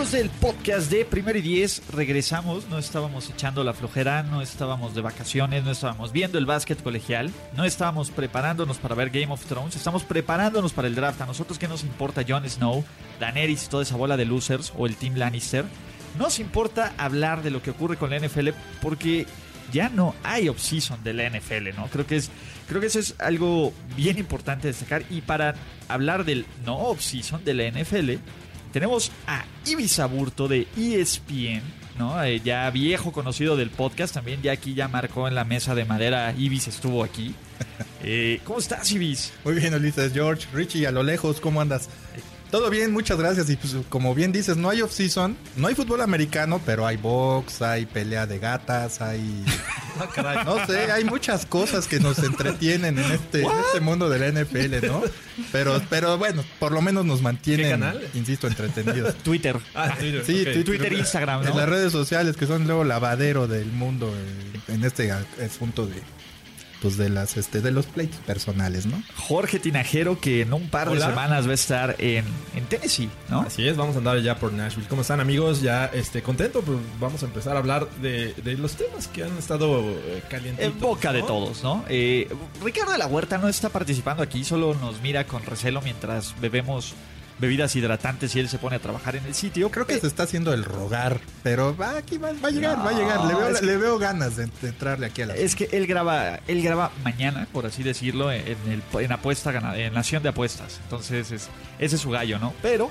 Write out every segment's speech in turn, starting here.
Del podcast de Primero y Diez, regresamos. No estábamos echando la flojera, no estábamos de vacaciones, no estábamos viendo el básquet colegial, no estábamos preparándonos para ver Game of Thrones, estamos preparándonos para el draft. A nosotros, ¿qué nos importa Jon Snow, Daenerys y toda esa bola de losers o el Team Lannister? Nos importa hablar de lo que ocurre con la NFL porque ya no hay off-season de la NFL, ¿no? Creo que, es, creo que eso es algo bien importante destacar. Y para hablar del no off-season de la NFL, tenemos a Ibis Aburto de ESPN, ¿no? Eh, ya viejo conocido del podcast, también ya aquí ya marcó en la mesa de madera, Ibis estuvo aquí. Eh, ¿Cómo estás, Ibis? Muy bien, Ulises, George, Richie, a lo lejos, ¿cómo andas? Todo bien, muchas gracias. Y pues, como bien dices, no hay off-season, no hay fútbol americano, pero hay box, hay pelea de gatas, hay. no sé, hay muchas cosas que nos entretienen en este, en este mundo de la NFL, ¿no? Pero, pero bueno, por lo menos nos mantienen, insisto, entretenidos. Twitter. Ah, Twitter. Sí, Twitter, Twitter, Instagram, ¿no? En las redes sociales que son luego lavadero del mundo eh, en este asunto de pues de las este de los pleitos personales, ¿no? Jorge Tinajero que en un par de semanas va a estar en, en, Tennessee, ¿no? Así es, vamos a andar ya por Nashville. ¿Cómo están amigos? Ya este contento, pues vamos a empezar a hablar de, de los temas que han estado eh, calientes. En boca de todos, ¿no? Eh, Ricardo de la Huerta no está participando aquí, solo nos mira con recelo mientras bebemos bebidas hidratantes y él se pone a trabajar en el sitio. Creo que se está haciendo el rogar, pero va, aquí va, a llegar, va a llegar. Le veo, le veo ganas de, entrarle aquí a la. Es que él graba, él graba mañana, por así decirlo, en, el, en apuesta en Nación de Apuestas. Entonces es, ese es su gallo, ¿no? Pero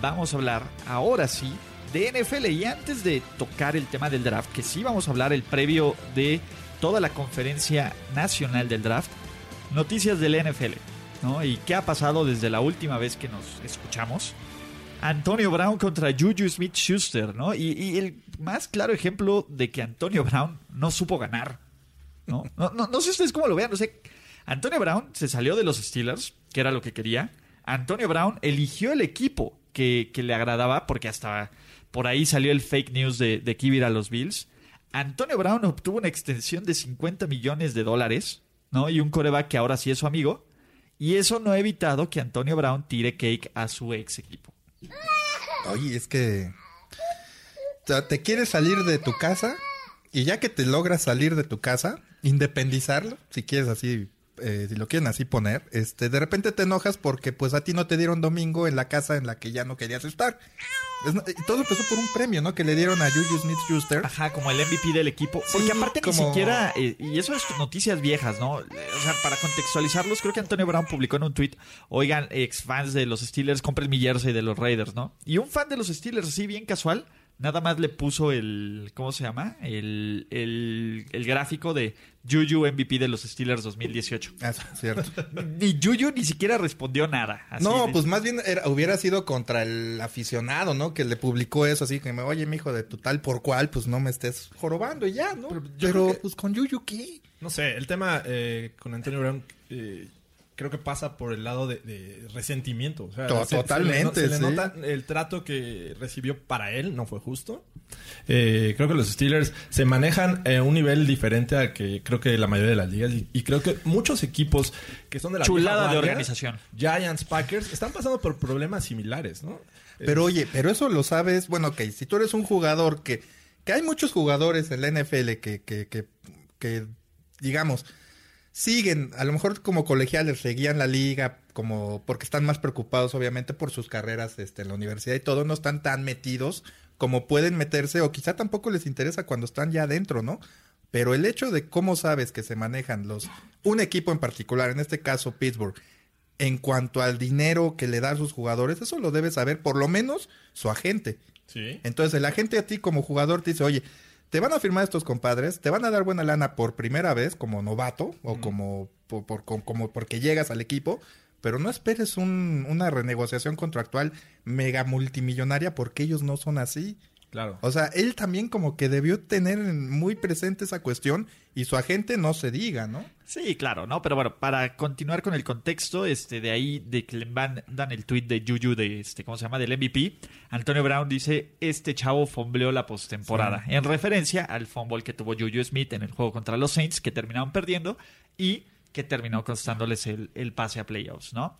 vamos a hablar ahora sí de NFL y antes de tocar el tema del draft, que sí vamos a hablar el previo de toda la conferencia nacional del draft, noticias del NFL. ¿No? ¿Y qué ha pasado desde la última vez que nos escuchamos? Antonio Brown contra Juju Smith Schuster, ¿no? Y, el más claro ejemplo de que Antonio Brown no supo ganar, ¿no? No, no, sé ustedes cómo lo vean, no sé. Antonio Brown se salió de los Steelers, que era lo que quería. Antonio Brown eligió el equipo que, le agradaba, porque hasta por ahí salió el fake news de, de que iba a los Bills. Antonio Brown obtuvo una extensión de 50 millones de dólares, ¿no? Y un coreback que ahora sí es su amigo. Y eso no ha evitado que Antonio Brown tire cake a su ex equipo. Oye, es que te quieres salir de tu casa y ya que te logras salir de tu casa, independizarlo, si quieres así eh, si lo quieren así poner, este, de repente te enojas porque pues a ti no te dieron domingo en la casa en la que ya no querías estar. todo empezó por un premio, ¿no? Que le dieron a Juju Smith-Schuster. Ajá, como el MVP del equipo. Porque aparte ni siquiera, eh, y eso es noticias viejas, ¿no? O sea, para contextualizarlos, creo que Antonio Brown publicó en un tweet, oigan, ex fans de los Steelers, compren mi jersey de los Raiders, ¿no? Y un fan de los Steelers, así bien casual, nada más le puso el, ¿cómo se llama? El, el, el gráfico de Juju MVP de los Steelers 2018. Ah, cierto. ni Juju ni siquiera respondió nada. no, pues más bien hubiera sido contra el aficionado, ¿no? Que le publicó eso así, que me, oye, mi hijo, de tu tal por cual, pues no me estés jorobando y ya, ¿no? Pero, pues con Juju, ¿qué? No sé, el tema eh, con Antonio Brown... Eh, creo que pasa por el lado de, resentimiento. Totalmente. Se, le, nota el trato que recibió para él, no fue justo. Eh, creo que los Steelers se manejan a un nivel diferente a que creo que la mayoría de las ligas. Y, creo que muchos equipos que son de la chulada de organización. Giants, Packers, están pasando por problemas similares, ¿no? Pero oye, pero eso lo sabes. Bueno, ok, si tú eres un jugador que, que hay muchos jugadores en la NFL que, que, que, que digamos, siguen, a lo mejor como colegiales seguían la liga, como porque están más preocupados obviamente por sus carreras este, en la universidad y todo, no están tan metidos como pueden meterse o quizá tampoco les interesa cuando están ya adentro, ¿no? Pero el hecho de cómo sabes que se manejan los un equipo en particular, en este caso Pittsburgh, en cuanto al dinero que le da a sus jugadores, eso lo debe saber por lo menos su agente. Sí. Entonces el agente a ti como jugador te dice, oye, te van a firmar estos compadres, te van a dar buena lana por primera vez como novato o como, por, como porque llegas al equipo, pero no esperes un, una renegociación contractual mega multimillonaria porque ellos no son así. Claro. O sea, él también como que debió tener muy presente esa cuestión y su agente no se diga, ¿no? Sí, claro, ¿no? Pero bueno, para continuar con el contexto, este, de ahí, de que le dan el tweet de Juju, de este, ¿cómo se llama? Del MVP, Antonio Brown dice, este chavo fombleó la postemporada, en referencia al fumble que tuvo Juju Smith en el juego contra los Saints, que terminaron perdiendo, y que terminó costándoles el, el pase a playoffs, ¿no?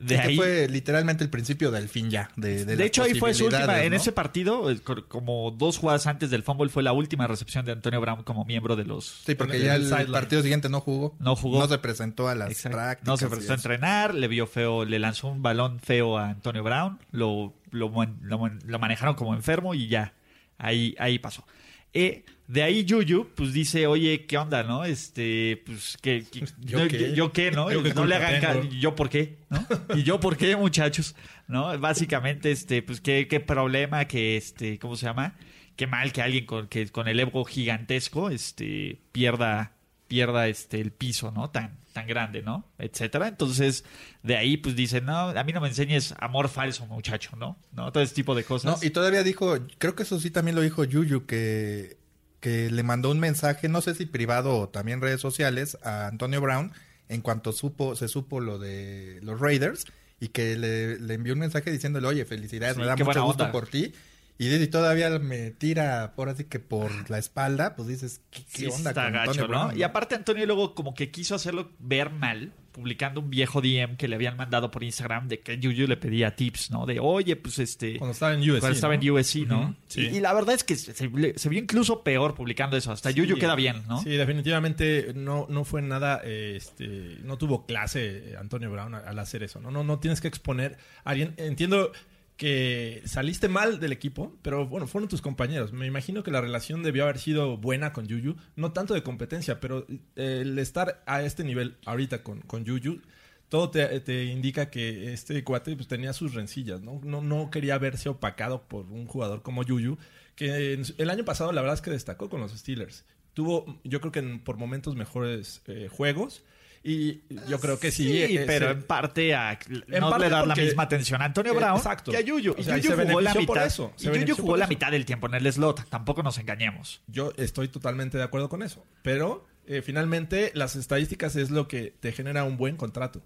De ahí, fue literalmente el principio del fin ya. De, de, hecho, ahí fue su última. En ese partido, eh, como dos jugadas antes del fumble, fue la última recepción de Antonio Brown como miembro de los. Sí, porque ya el, partido siguiente no jugó. No jugó. No se presentó a las prácticas. No se presentó a entrenar, le vio feo, le lanzó un balón feo a Antonio Brown, lo, lo, lo manejaron como enfermo y ya. Ahí, ahí pasó. Eh, de ahí Yuyu, pues dice, oye, ¿qué onda, no? Este, pues, ¿qué, ¿Yo, qué? ¿Yo, qué? ¿no? no le hagan ¿Yo por qué? ¿No? ¿Y yo por qué, muchachos? ¿No? Básicamente, este, pues, ¿qué, qué problema que, este, ¿cómo se llama? Qué mal que alguien con, que, con el ego gigantesco, este, pierda, pierda, este, el piso, ¿no? Tan, tan grande, ¿no? Etcétera. Entonces, de ahí, pues, dice, no, a mí no me enseñes amor falso, muchacho, ¿no? ¿No? Todo ese tipo de cosas. No, y todavía dijo, creo que eso sí también lo dijo Yuyu, que que le mandó un mensaje, no sé si privado o también redes sociales, a Antonio Brown en cuanto supo, se supo lo de los Raiders y que le, envió un mensaje diciéndole, oye, felicidades, me da mucho gusto por ti. Y, todavía me tira por así que por la espalda, pues dices, ¿qué, onda con Antonio Brown? Y aparte Antonio luego como que quiso hacerlo ver mal publicando un viejo DM que le habían mandado por Instagram de que Yuyu le pedía tips, ¿no? De, oye, pues este... Cuando estaba en USC, Cuando estaba en USC, ¿no? sí. y, la verdad es que se, vio incluso peor publicando eso. Hasta Yuyu queda bien, ¿no? Sí, definitivamente no, no fue nada, este... No tuvo clase Antonio Brown al hacer eso, ¿no? No, no tienes que exponer a alguien... Entiendo que saliste mal del equipo, pero bueno, fueron tus compañeros. Me imagino que la relación debió haber sido buena con Yuyu, no tanto de competencia, pero eh, el estar a este nivel ahorita con, con Yuyu, todo te, indica que este cuate pues, tenía sus rencillas, ¿no? ¿no? No quería verse opacado por un jugador como Yuyu, que el año pasado la verdad es que destacó con los Steelers. Tuvo, yo creo que por momentos mejores eh, juegos y yo creo que sí. sí pero en parte a no le dar la misma atención a Antonio Brown exacto. que a Yuyu. Y Yuyu jugó la mitad, eso. Y Yuyu jugó la mitad del tiempo en el slot. Tampoco nos engañemos. Yo estoy totalmente de acuerdo con eso. Pero eh, finalmente las estadísticas es lo que te genera un buen contrato.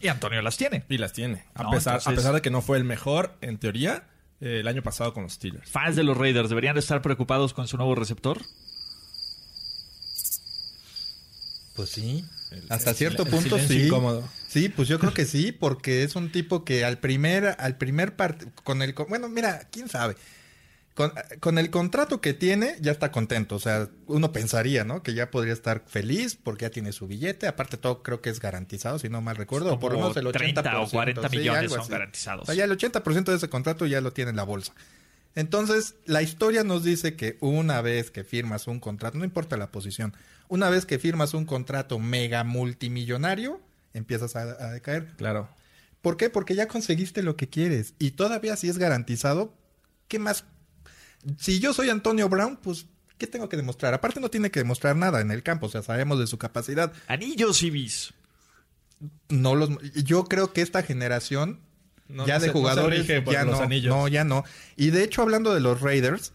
Y Antonio las tiene. Y las tiene. A, pesar, a pesar de que no fue el mejor, en teoría, eh, el año pasado con los Steelers. Fans de los Raiders deberían estar preocupados con su nuevo receptor. Pues sí. Hasta cierto punto sí. Sí, pues yo creo que sí, porque es un tipo que al primer, al primer part con el, bueno, mira, quién sabe. Con, el contrato que tiene, ya está contento. O sea, uno pensaría, ¿no? Que ya podría estar feliz porque ya tiene su billete. Aparte, todo creo que es garantizado, si no mal recuerdo. por lo menos el 30 o 40 millones son garantizados. O sea, ya el 80% de ese contrato ya lo tiene en la bolsa. Entonces, la historia nos dice que una vez que firmas un contrato, no importa la posición, una vez que firmas un contrato mega multimillonario, empiezas a, decaer. Claro. ¿Por qué? Porque ya conseguiste lo que quieres. Y todavía si es garantizado, ¿qué más? Si yo soy Antonio Brown, pues, ¿qué tengo que demostrar? Aparte no tiene que demostrar nada en el campo, o sea, sabemos de su capacidad. Anillos y bis. No los, yo creo que esta generación ya de jugadores ya no, no, ya no. Y de hecho, hablando de los Raiders,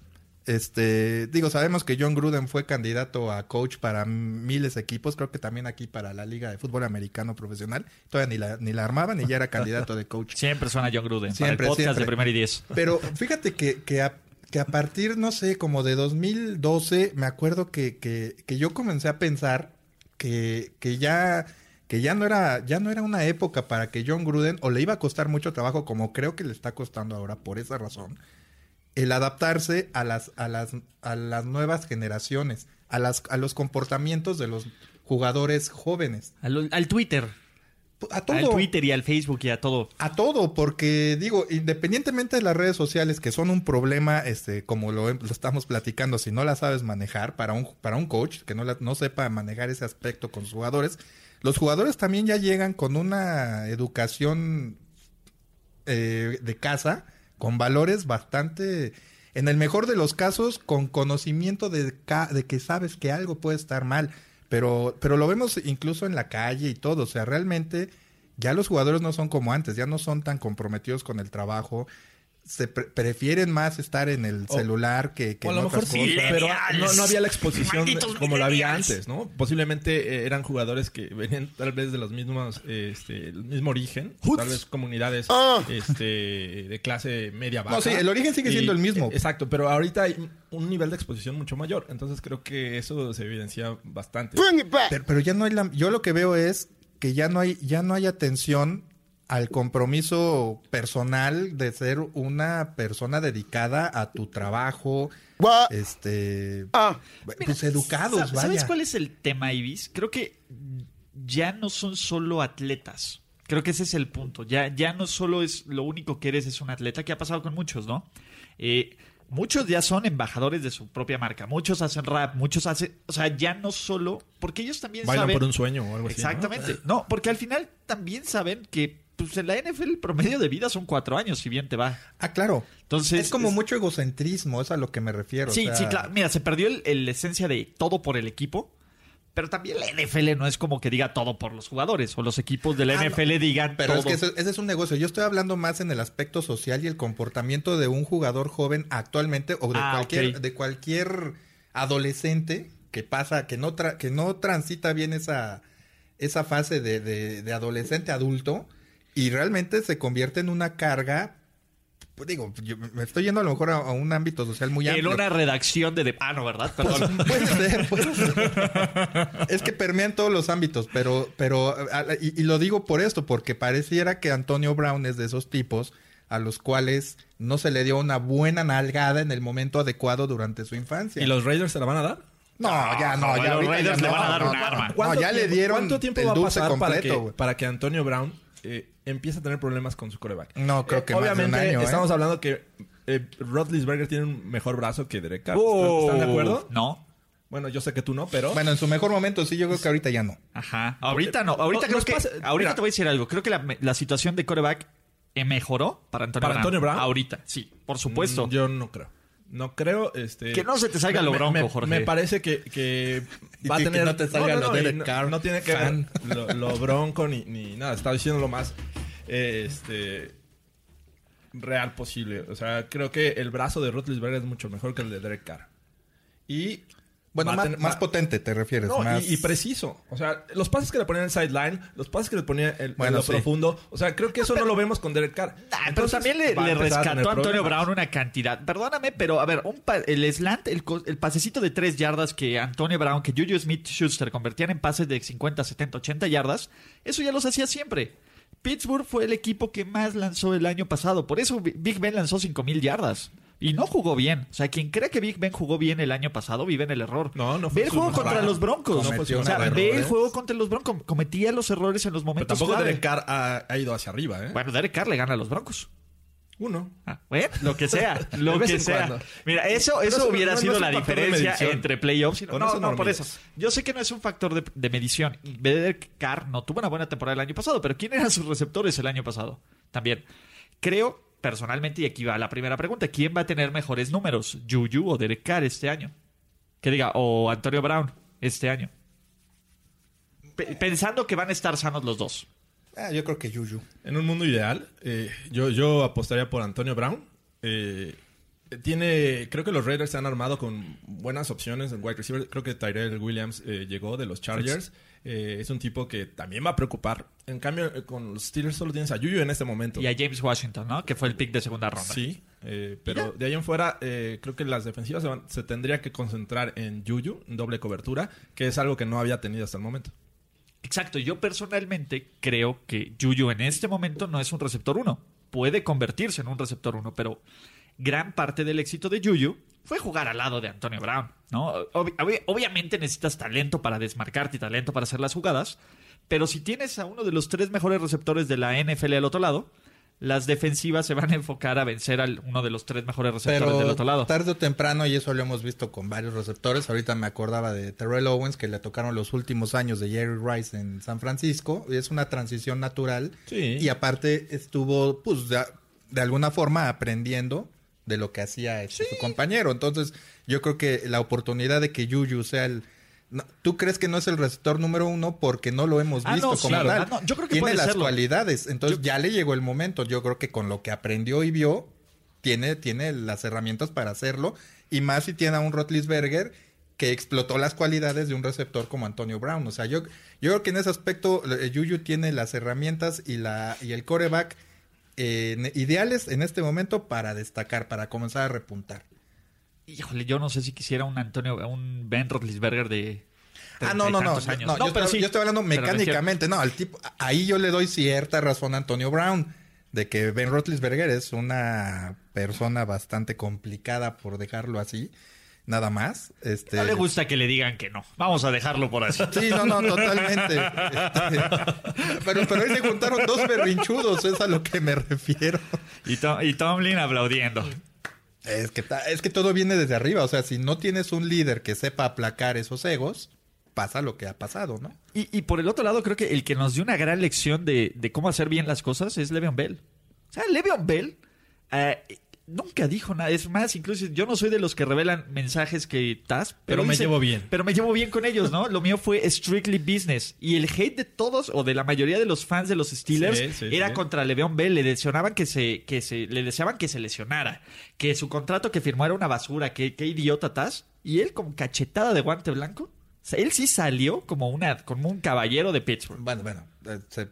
este, digo, sabemos que John Gruden fue candidato a coach para miles de equipos, creo que también aquí para la Liga de Fútbol Americano Profesional. Todavía ni la, ni la armaban y ya era candidato de coach. Siempre suena John Gruden, siempre, para el podcast de Primer y Diez. Pero fíjate que, que, a, que a partir, no sé, como de 2012, me acuerdo que, que, que yo comencé a pensar que, que ya que ya no era ya no era una época para que John Gruden o le iba a costar mucho trabajo como creo que le está costando ahora por esa razón el adaptarse a las a las a las nuevas generaciones a las a los comportamientos de los jugadores jóvenes al, Twitter a todo. Al Twitter y al Facebook y a todo. A todo, porque digo, independientemente de las redes sociales, que son un problema, este, como lo, lo estamos platicando, si no las sabes manejar para un, para un coach que no, no sepa manejar ese aspecto con sus jugadores, los jugadores también ya llegan con una educación eh, de casa, con valores bastante, en el mejor de los casos, con conocimiento de, de que sabes que algo puede estar mal. Pero, pero lo vemos incluso en la calle y todo. O sea, realmente ya los jugadores no son como antes, ya no son tan comprometidos con el trabajo. Se prefieren más estar en el celular que, que o a lo mejor sí, pero no, había la exposición como la había antes, ¿no? Posiblemente eh, eran jugadores que venían tal vez de los mismos, este, el mismo origen, tal vez comunidades ah. este, de clase media baja. No, sí, el origen sigue siendo el mismo. Exacto, pero ahorita hay un nivel de exposición mucho mayor, entonces creo que eso se evidencia bastante. Pero, pero ya no hay la, yo lo que veo es que ya no hay, ya no hay atención al compromiso personal de ser una persona dedicada a tu trabajo, este, ah. pues educados, ¿Sabes cuál es el tema, Ibis? Creo que ya no son solo atletas. Creo que ese es el punto. Ya, ya no solo es lo único que eres es un atleta, que ha pasado con muchos, ¿no? Eh, muchos ya son embajadores de su propia marca. Muchos hacen rap, muchos hacen. O sea, ya no solo. Porque ellos también Bailan saben. por un sueño o algo así. Exactamente. ¿no? porque al final también saben que pues en la NFL el promedio de vida son cuatro años, si bien te va. Ah, claro. Entonces. Es como mucho egocentrismo, es a lo que me refiero. Sí, sí, claro. Mira, se perdió la esencia de todo por el equipo. Pero también la NFL no es como que diga todo por los jugadores o los equipos de la ah, NFL digan pero es que ese, es un negocio. Yo estoy hablando más en el aspecto social y el comportamiento de un jugador joven actualmente o de ah, cualquier de cualquier adolescente que pasa que no que no transita bien esa esa fase de, de adolescente adulto y realmente se convierte en una carga pues digo, yo me estoy yendo a lo mejor a, un ámbito social muy amplio. En una redacción de... Ah, no, ¿verdad? Perdón. puede ser, puede ser. es que permean todos los ámbitos, pero, pero y, lo digo por esto, porque pareciera que Antonio Brown es de esos tipos a los cuales no se le dio una buena nalgada en el momento adecuado durante su infancia. ¿Y los Raiders se la van a dar? No, ya no, ya los Raiders le van a dar un arma. No, ya le dieron ¿Cuánto tiempo va a pasar para que, para que Antonio Brown eh, empieza a tener problemas con su coreback. No, creo que Obviamente, más de un año, ¿eh? estamos hablando que eh, Rodlisberger tiene un mejor brazo que Derek Carr. ¿Están de acuerdo? No. Bueno, yo sé que tú no, pero... Bueno, en su mejor momento sí, yo creo que ahorita ya no. Ajá. Ahorita no. Ahorita creo que... ahorita te voy a decir algo. Creo que la, situación de coreback mejoró para Antonio ¿Para Antonio Brown? Ahorita, sí. Por supuesto. Mm, yo no creo. No creo, este... Que no se te salga lo bronco, Jorge. Me parece que, que va a tener... Que no te salga lo no, no, tiene que ver lo, bronco ni, ni nada. Estaba diciendo lo más este real posible. O sea, creo que el brazo de Rutlisberger es mucho mejor que el de Derek Carr. Y bueno, más, potente te refieres. y, preciso. O sea, los pases que le ponían en el sideline, los pases que le ponían en, lo profundo. O sea, creo que eso no lo vemos con Derek Carr. pero también le, rescató a Antonio Brown una cantidad. Perdóname, pero a ver, un el slant, el, el, pasecito de tres yardas que Antonio Brown, que Juju Smith Schuster convertían en pases de 50, 70, 80 yardas, eso ya los hacía siempre. Pittsburgh fue el equipo que más lanzó el año pasado. Por eso Big Ben lanzó 5000 yardas. Y no jugó bien. O sea, quien cree que Big Ben jugó bien el año pasado vive en el error. No, no fue Ve el juego contra los Broncos. o sea, ve el juego contra los Broncos. Cometía los errores en los momentos Pero tampoco Derek Carr ha, ido hacia arriba, ¿eh? Bueno, Derek Carr le gana a los Broncos. Uno. Ah, lo que sea, lo que sea. Mira, eso, eso hubiera sido la diferencia entre playoffs y no. No, no, por eso. Yo sé que no es un factor de, medición. Derek Carr no tuvo una buena temporada el año pasado, pero ¿quién eran sus receptores el año pasado? También. Creo, personalmente, y aquí va la primera pregunta, ¿quién va a tener mejores números? ¿Juju o Derek Carr este año? Que diga, o Antonio Brown este año. pensando que van a estar sanos los dos. Ah, yo creo que Yuyu. En un mundo ideal, eh, yo, yo apostaría por Antonio Brown. Eh, tiene, creo que los Raiders se han armado con buenas opciones en wide receiver. Creo que Tyrell Williams eh, llegó de los Chargers. Es un tipo que también va a preocupar. En cambio, con los Steelers solo tienes a Yuyu en este momento. Y a James Washington, ¿no? Que fue el pick de segunda ronda. Sí, pero de ahí en fuera, creo que las defensivas se, se tendría que concentrar en Yuyu, en doble cobertura, que es algo que no había tenido hasta el momento. Exacto, yo personalmente creo que Yuyu en este momento no es un receptor 1. Puede convertirse en un receptor 1, pero gran parte del éxito de Yuyu fue jugar al lado de Antonio Brown, ¿no? obviamente necesitas talento para desmarcarte y talento para hacer las jugadas, pero si tienes a uno de los tres mejores receptores de la NFL al otro lado, las defensivas se van a enfocar a vencer a uno de los tres mejores receptores del otro lado. Tarde o temprano, y eso lo hemos visto con varios receptores. Ahorita me acordaba de Terrell Owens, que le tocaron los últimos años de Jerry Rice en San Francisco. Y es una transición natural. Y aparte estuvo, pues, de, alguna forma aprendiendo de lo que hacía este, su compañero. Entonces, yo creo que la oportunidad de que Yuyu sea el ¿Tú crees que no es el receptor número uno porque no lo hemos ah, visto como tal? Ah, yo creo que Tiene las cualidades. Entonces ya le llegó el momento. Yo creo que con lo que aprendió y vio, tiene, tiene las herramientas para hacerlo. Y más si tiene a un Rotlisberger que explotó las cualidades de un receptor como Antonio Brown. O sea, yo, yo creo que en ese aspecto eh, Yuyu tiene las herramientas y, la, y el coreback eh, ideales en este momento para destacar, para comenzar a repuntar. Híjole, yo no sé si quisiera un Antonio, un Ben Roethlisberger de Ah, no, no, no, no, años. no, yo, pero estoy, sí, yo estoy hablando mecánicamente, no, al tipo, ahí yo le doy cierta razón a Antonio Brown de que Ben Roethlisberger es una persona bastante complicada por dejarlo así, nada más. Este, No le gusta que le digan que no. Vamos a dejarlo por así. Sí, no, no, totalmente. Este, pero, pero ahí se juntaron dos berrinchudos, es a lo que me refiero. Y, Tom- y Tomlin aplaudiendo. Es que, es que todo viene desde arriba, o sea, si no tienes un líder que sepa aplacar esos egos, pasa lo que ha pasado, ¿no? Y, y por el otro lado, creo que el que nos dio una gran lección de, de cómo hacer bien las cosas es Le'Veon Bell. O sea, Le'Veon Bell eh, nunca dijo nada. Es más, incluso yo no soy de los que revelan mensajes que tas, Pero me llevo bien. Pero me llevo bien con ellos, ¿no? Lo mío fue strictly business. Y el hate de todos o de la mayoría de los fans de los Steelers Sí, sí, era sí. contra Le'Veon Bell. Le deseaban que se, que se, le deseaban que se lesionara, que su contrato que firmó era una basura, que qué idiota tas. Y él con cachetada de guante blanco. O sea, él sí salió como una, como un caballero de Pittsburgh. Bueno, bueno, eh, se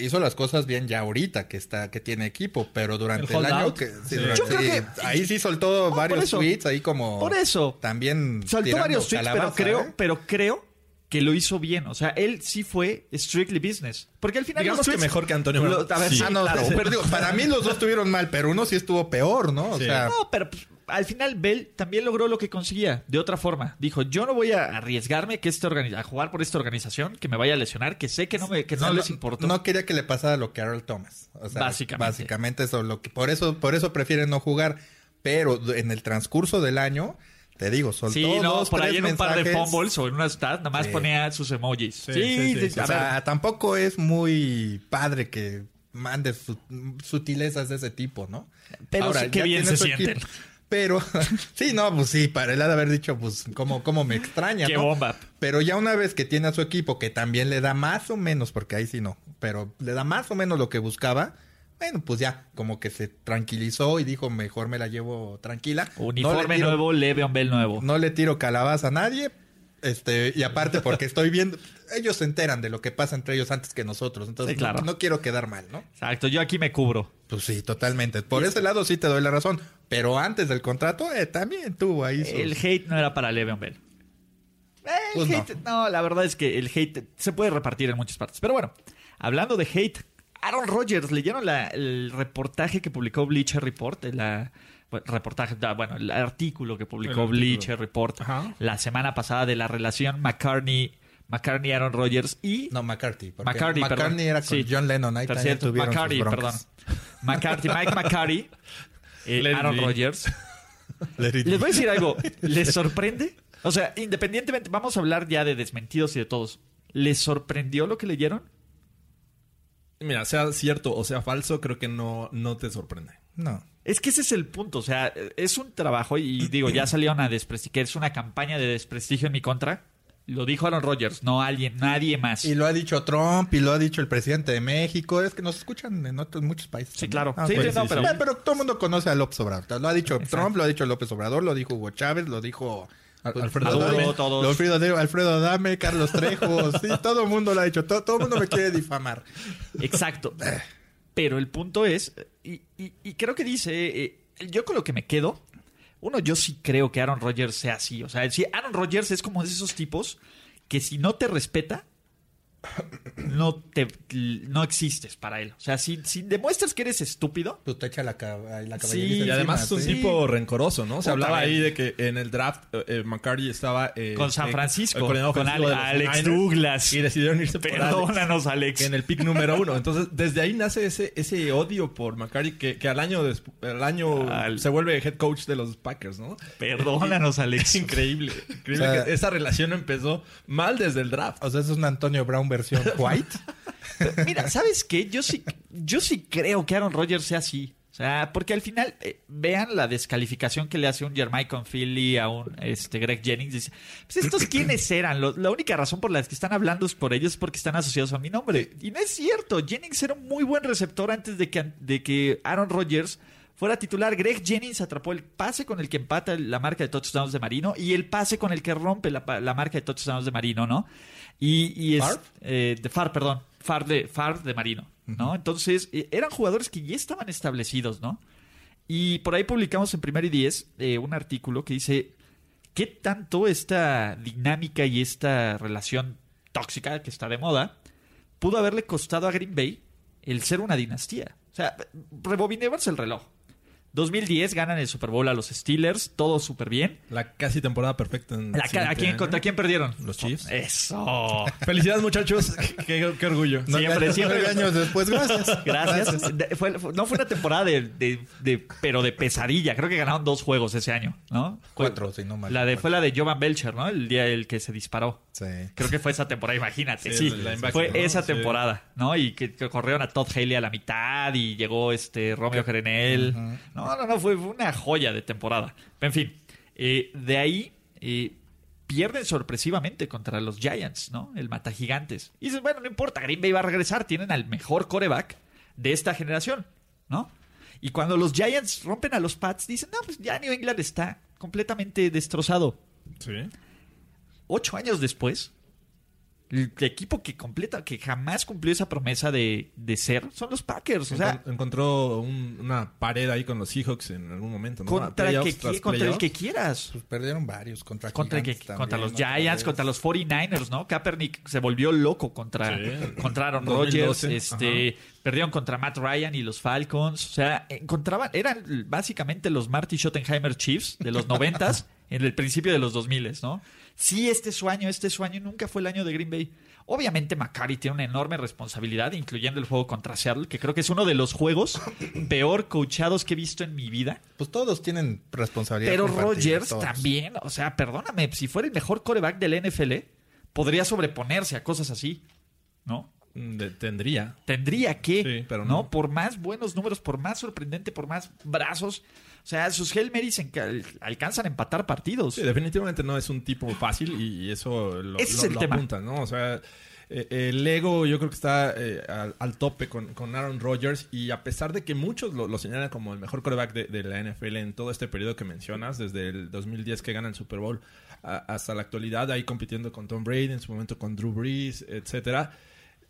hizo las cosas bien ya ahorita que está que tiene equipo, pero durante El el, año que sí, Sí. durante- Yo creo sí, que- ahí sí soltó varios eso. tweets ahí como Por eso. también tirando varios tweets, pero creo, ¿eh? pero creo que lo hizo bien. O sea, él sí fue strictly business. Porque al final Digamos los que tweets- mejor que Antonio Brown. Lo- a ver, Sí. sí, Ah, no, claro. pero digo, para mí los dos estuvieron mal, pero uno sí estuvo peor, ¿no? O Sí. sea, No, pero pues, al final Bell también logró lo que conseguía de otra forma. Dijo, yo no voy a arriesgarme que este a jugar por esta organización, que me vaya a lesionar, que sé que no, me, que no, les importó. No quería que le pasara lo que a Earl Thomas. O sea, Básicamente. Básicamente eso, lo que, por eso, por eso prefieren no jugar. Pero en el transcurso del año, te digo, soltó sí, no, dos, por ahí en un par de fumbles o en una stat, nada más Sí. ponía sus emojis. Sí, Sí, sí, sí, sí, sí. a O sea, tampoco es muy padre que mande su- sutilezas de ese tipo, ¿no? Pero sí que ya bien se sienten. Pero, sí, no, pues sí, para él ha de haber dicho, pues, cómo, cómo me extraña, Qué ¿no? bomba. Pero ya una vez que tiene a su equipo, que también le da más o menos, porque ahí sí no, pero le da más o menos lo que buscaba, bueno, pues ya, como que se tranquilizó y dijo, mejor me la llevo tranquila. Uniforme no le tiro, nuevo, Le'Veon Bell nuevo. No le tiro calabaza a nadie. Este, y aparte porque estoy viendo, ellos se enteran de lo que pasa entre ellos antes que nosotros, entonces Sí, claro. no, no quiero quedar mal, ¿no? Exacto, yo aquí me cubro. Pues sí, totalmente. Por ese lado sí te doy la razón, pero antes del contrato eh, también tuvo ahí sus- El hate no era para Le'Veon Bell. Eh, El Pues hate, no. la verdad es que el hate se puede repartir en muchas partes. Pero bueno, hablando de hate, Aaron Rodgers, ¿leyeron la- el reportaje que publicó Bleacher Report? La, bueno, reportaje, da, bueno, el artículo que publicó artículo. Bleacher Report Ajá. la semana pasada de la relación McCartney, McCartney Aaron Rodgers y No, McCarthy. McCartney era con Sí. John Lennon. Ahí también cierto, tuvieron sus McCarthy, perdón. McCarthy, Mike McCarthy, eh, Aaron. Rodgers. Les voy a decir algo. ¿Les sorprende? O sea, independientemente, vamos a hablar ya de desmentidos y de todos. ¿Les sorprendió lo que leyeron? Mira, sea cierto o sea falso, creo que no, no te sorprende. No. Es que ese es el punto. O sea, es un trabajo y digo, ya salieron a desprestigio, que es una campaña de desprestigio en mi contra. Lo dijo Aaron Rodgers, no alguien, nadie más. Y lo ha dicho Trump y lo ha dicho el presidente de México. Es que nos escuchan en otros muchos países. Sí, también. claro. Ah, Sí, no, pero- Bueno, pero todo el mundo conoce a López Obrador. Lo ha dicho Exacto. Trump, lo ha dicho López Obrador, lo dijo Hugo Chávez, lo dijo pues, Alfredo. Todos. lo Alfredo, Alfredo Adame, Carlos Trejo. sí, todo el mundo lo ha dicho. Todo, todo el mundo me quiere difamar. Exacto. Pero el punto es, y, y- y creo que dice, eh, yo con lo que me quedo, uno, yo sí creo que Aaron Rodgers sea así. O sea, Aaron Rodgers es como de esos tipos que si no te respeta, no te no existes para él. O sea, si, si demuestras que eres estúpido, Tú te echa la, la Sí, Y además es un sí. tipo rencoroso, ¿no? Se Puta hablaba ahí de que en el draft eh, eh, McCarthy estaba... eh, con San eh, Francisco, con Ale- Alex Niners, Douglas. Y decidieron irse por Alex. Perdónanos, Alex. en el pick número uno. Entonces, desde ahí nace ese, ese odio por McCarthy que, que al año, al año Al- se vuelve head coach de los Packers, ¿no? Perdónanos, Alex. Es increíble. increíble O sea- que esa relación empezó mal desde el draft. O sea, eso es un Antonio Brown versión white. Mira, ¿sabes qué? Yo sí, yo sí creo que Aaron Rodgers sea así. O sea, porque al final, eh, vean la descalificación que le hace un Jermichael Philly a un este, Greg Jennings. Dice, pues estos quiénes eran. Lo- la única razón por la que están hablando es por ellos es porque están asociados a mi nombre. Y no es cierto. Jennings era un muy buen receptor antes de que, de que Aaron Rodgers fuera titular. Greg Jennings atrapó el pase con el que empata la marca de touchdowns de Marino y el pase con el que rompe la, la marca de touchdowns de Marino, ¿no? Y, y es, eh, de Far, perdón, Far de, Far de Marino, ¿no? Entonces, eh, eran jugadores que ya estaban establecidos, ¿no? Y por ahí publicamos en Primero y Diez eh, un artículo que dice qué tanto esta dinámica y esta relación tóxica que está de moda pudo haberle costado a Green Bay el ser una dinastía. O sea, rebobinemos el reloj. 2010 ganan el Super Bowl a los Steelers, todo súper bien. La casi temporada perfecta. En La, ¿a quién, ¿Contra quién perdieron? Los Chiefs. Eso. Felicidades, muchachos. qué, qué, orgullo. No, siempre, siempre. años después, gracias. Gracias. Fue, no fue una temporada de, de, de, pero de pesadilla. Creo que ganaron dos juegos ese año, ¿no? Cuatro, si no mal. La de, fue la de Jovan Belcher, ¿no? El día el que se disparó. Sí. Creo que fue esa temporada, imagínate. Sí, sí fue ¿no? esa temporada, ¿no? Y que, que, corrieron a Todd Haley a la mitad y llegó este Romeo Gerenel. Uh -huh. No, no, no, fue una joya de temporada. En fin, eh, de ahí eh, pierden sorpresivamente contra los Giants, ¿no? El mata gigantes. Y dices, bueno, no importa, Green Bay va a regresar, tienen al mejor coreback de esta generación, ¿no? Y cuando los Giants rompen a los Pats, dicen, no, pues ya New England está completamente destrozado. Sí. Ocho años después, el equipo que completa, que jamás cumplió esa promesa de, de ser, son los Packers. O sea, encontró un, una pared ahí con los Seahawks en algún momento. ¿no? Contra, que, contra el que quieras. Pues perdieron varios. Contra, contra, el que, también, contra los Giants, contra los 49ers, ¿no? Kaepernick se volvió loco contra, sí. contra Aaron Rodgers. Este, perdieron contra Matt Ryan y los Falcons. O sea, encontraban, eran básicamente los Marty Schottenheimer Chiefs de los noventas en el principio de los 2000, ¿no? Sí, este es su año, este es su año, nunca fue el año de Green Bay. Obviamente McCarry tiene una enorme responsabilidad, incluyendo el juego contra Seattle, que creo que es uno de los juegos peor coachados que he visto en mi vida. Pues todos tienen responsabilidad. Pero Rodgers también, o sea, perdóname, si fuera el mejor coreback del NFL, podría sobreponerse a cosas así, ¿no? De, tendría. Tendría que, sí, pero no. no. Por más buenos números, por más sorprendente, por más brazos. O sea, sus Hail Marys alcanzan a empatar partidos. Sí, definitivamente no es un tipo fácil y eso lo, Ese lo, es el lo tema. apunta, ¿no? O sea, eh, el ego yo creo que está eh, al, al, tope con, con, Aaron Rodgers y a pesar de que muchos lo, lo señalan como el mejor quarterback de, de, la NFL en todo este periodo que mencionas, desde el 2010 que gana el Super Bowl a, hasta la actualidad, ahí compitiendo con Tom Brady, en su momento con Drew Brees, etcétera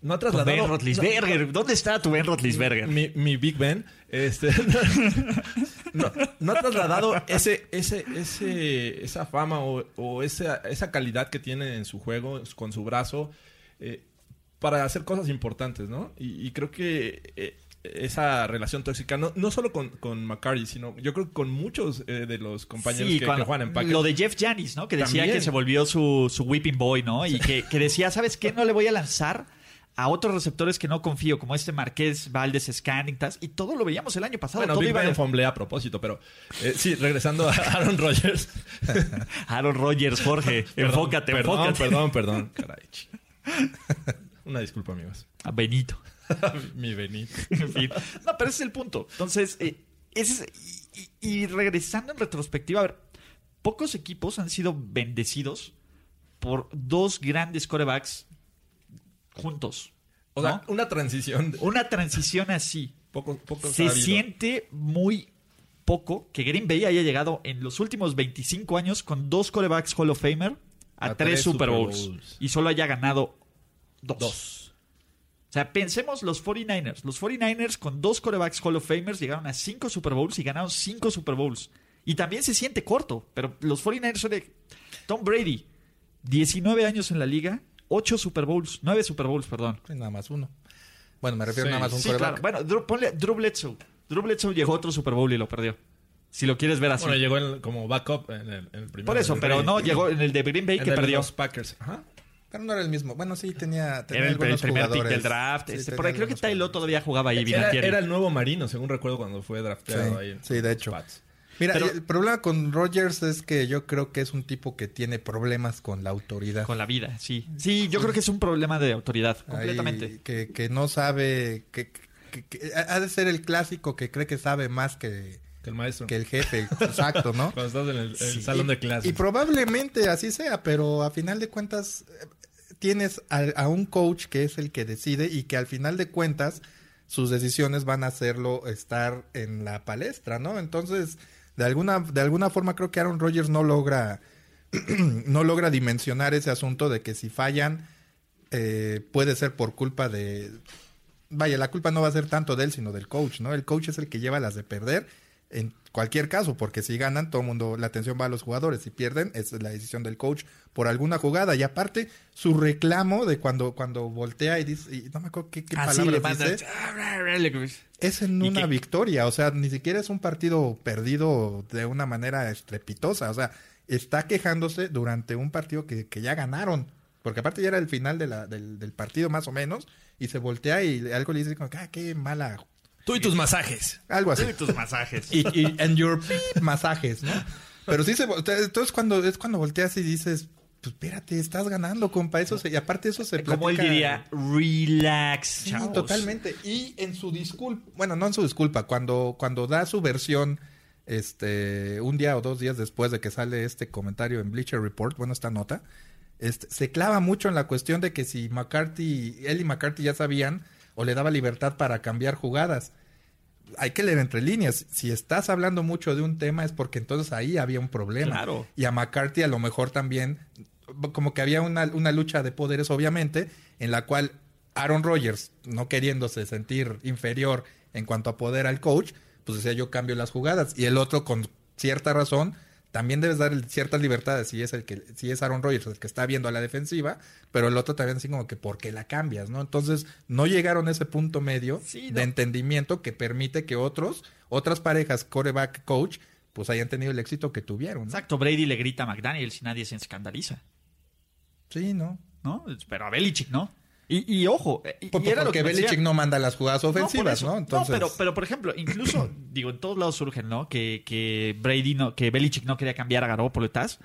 no ha trasladado. Ben Roethlisberger. No, ¿Dónde está tu Ben Roethlisberger? Mi, mi Big Ben. Este, no, no, ha trasladado ese, ese, ese, esa fama o, o, esa, esa calidad que tiene en su juego, con su brazo, eh, para hacer cosas importantes, ¿no? Y, y creo que eh, esa relación tóxica, no, no solo con, con McCarthy, sino yo creo que con muchos eh, de los compañeros sí, que, cuando, que, juegan en Packers. Lo de Jeff Janis, ¿no? Que decía También. que se volvió su, su whipping boy, ¿no? Y que, que decía, ¿sabes qué? No le voy a lanzar a otros receptores que no confío, como este Marqués Valdez Scanningtas, y todo lo veíamos el año pasado. Bueno, todo Big iba Ben fomblea a propósito, pero eh, sí, regresando a Aaron Rodgers. Aaron Rodgers, Jorge, perdón, enfócate, perdón, enfócate. Perdón, perdón, caray. Una disculpa, amigos. A Benito. Mi Benito. en fin. No, pero ese es el punto. Entonces, eh, ese es, y, y, regresando en retrospectiva, a ver, pocos equipos han sido bendecidos por dos grandes corebacks juntos. O sea, una transición. Una transición así. Poco, poco Se sabido. siente muy poco que Green Bay haya llegado en los últimos 25 años con dos corebacks Hall of Famer a, a tres, tres, Super Bowls, y solo haya ganado dos. dos. O sea, pensemos los 49ers. Los 49ers con dos corebacks Hall of Famers llegaron a cinco Super Bowls y ganaron cinco Super Bowls. Y también se siente corto, pero los 49ers son de Tom Brady, 19 años en la liga, 8 Super Bowls, 9 Super Bowls, perdón. Sí, nada más uno. Bueno, me refiero sí, nada más a un sí, claro. Bueno, Drew, ponle Drew Bledsoe. Drew Bledsoe llegó a otro Super Bowl y lo perdió. Si lo quieres ver así. Bueno, llegó en, como backup en el, en el primer. Por eso, pero no, llegó en el de Green Bay en que el perdió. De los Packers. Ajá. Pero no era el mismo. Bueno, sí, tenía. tenía era el, el primer pick del draft. Sí, este, por ahí creo que Taylor todavía jugaba ahí. Era, era, el nuevo Marino, según recuerdo, cuando fue drafteado sí, ahí. Sí, de hecho. Pats. Mira, Pero, el problema con Rogers es que yo creo que es un tipo que tiene problemas con la autoridad. Con la vida, sí. Sí, yo creo que es un problema de autoridad, completamente. Ahí, que, que, no sabe. Que, que, que, ha de ser el clásico que cree que sabe más que. Que el maestro. Que el jefe, exacto, ¿no? Cuando estás en el, el sí. salón de clases. Y, y, probablemente así sea, pero a final de cuentas tienes a, a, un coach que es el que decide y que al final de cuentas sus decisiones van a hacerlo estar en la palestra, ¿no? Entonces, de alguna, de alguna forma creo que Aaron Rodgers no logra, no logra dimensionar ese asunto de que si fallan, eh, puede ser por culpa de... Vaya, la culpa no va a ser tanto de él, sino del coach, ¿no? El coach es el que lleva las de perder en cualquier caso, porque si ganan, todo el mundo, la atención va a los jugadores. Si pierden, es la decisión del coach por alguna jugada. Y aparte, su reclamo de cuando, cuando voltea y dice, y no me acuerdo qué, qué Así palabras le dice, manda. es en ¿Y una qué? victoria. O sea, ni siquiera es un partido perdido de una manera estrepitosa. O sea, está quejándose durante un partido que, que ya ganaron. Porque aparte ya era el final de la, del, del partido más o menos. Y se voltea y algo le dice como, ah, qué mala. Tú y tus masajes. Algo así. Y tus masajes. y, y and your masajes, ¿no? Pero sí se voltea, entonces cuando es cuando volteas y dices, pues espérate, estás ganando, compa, eso se, y aparte eso se Como él diría, relax, Sí, chavos. totalmente. Y en su disculpa, bueno, no en su disculpa, cuando cuando da su versión este un día o dos días después de que sale este comentario en Bleacher Report, bueno, esta nota, este, se clava mucho en la cuestión de que si McCarthy, él y McCarthy ya sabían o le daba libertad para cambiar jugadas. Hay que leer entre líneas. Si estás hablando mucho de un tema es porque entonces ahí había un problema. Claro. Y a McCarthy a lo mejor también, como que había una, una lucha de poderes, obviamente, en la cual Aaron Rodgers, no queriéndose sentir inferior en cuanto a poder al coach, pues decía yo cambio las jugadas. Y el otro, con cierta razón, también debes dar ciertas libertades si es el que, si es Aaron Rodgers el que está viendo a la defensiva, pero el otro también así como que ¿por qué la cambias? ¿no? Entonces, no llegaron a ese punto medio Sí, no. de entendimiento que permite que otros, otras parejas, coreback, coach, pues hayan tenido el éxito que tuvieron. ¿no? Exacto, Brady le grita a McDaniels y nadie se escandaliza, Sí, ¿no? ¿no? Pero a Belichick, ¿no? Y, y ojo, y- y era lo porque que me decía. Belichick no manda las jugadas No, ofensivas, eso. ¿no? Entonces, pero, pero por ejemplo, incluso, digo, en todos lados surgen, ¿no? Que, que Brady no, que Belichick no quería cambiar a Garoppolo y Taz.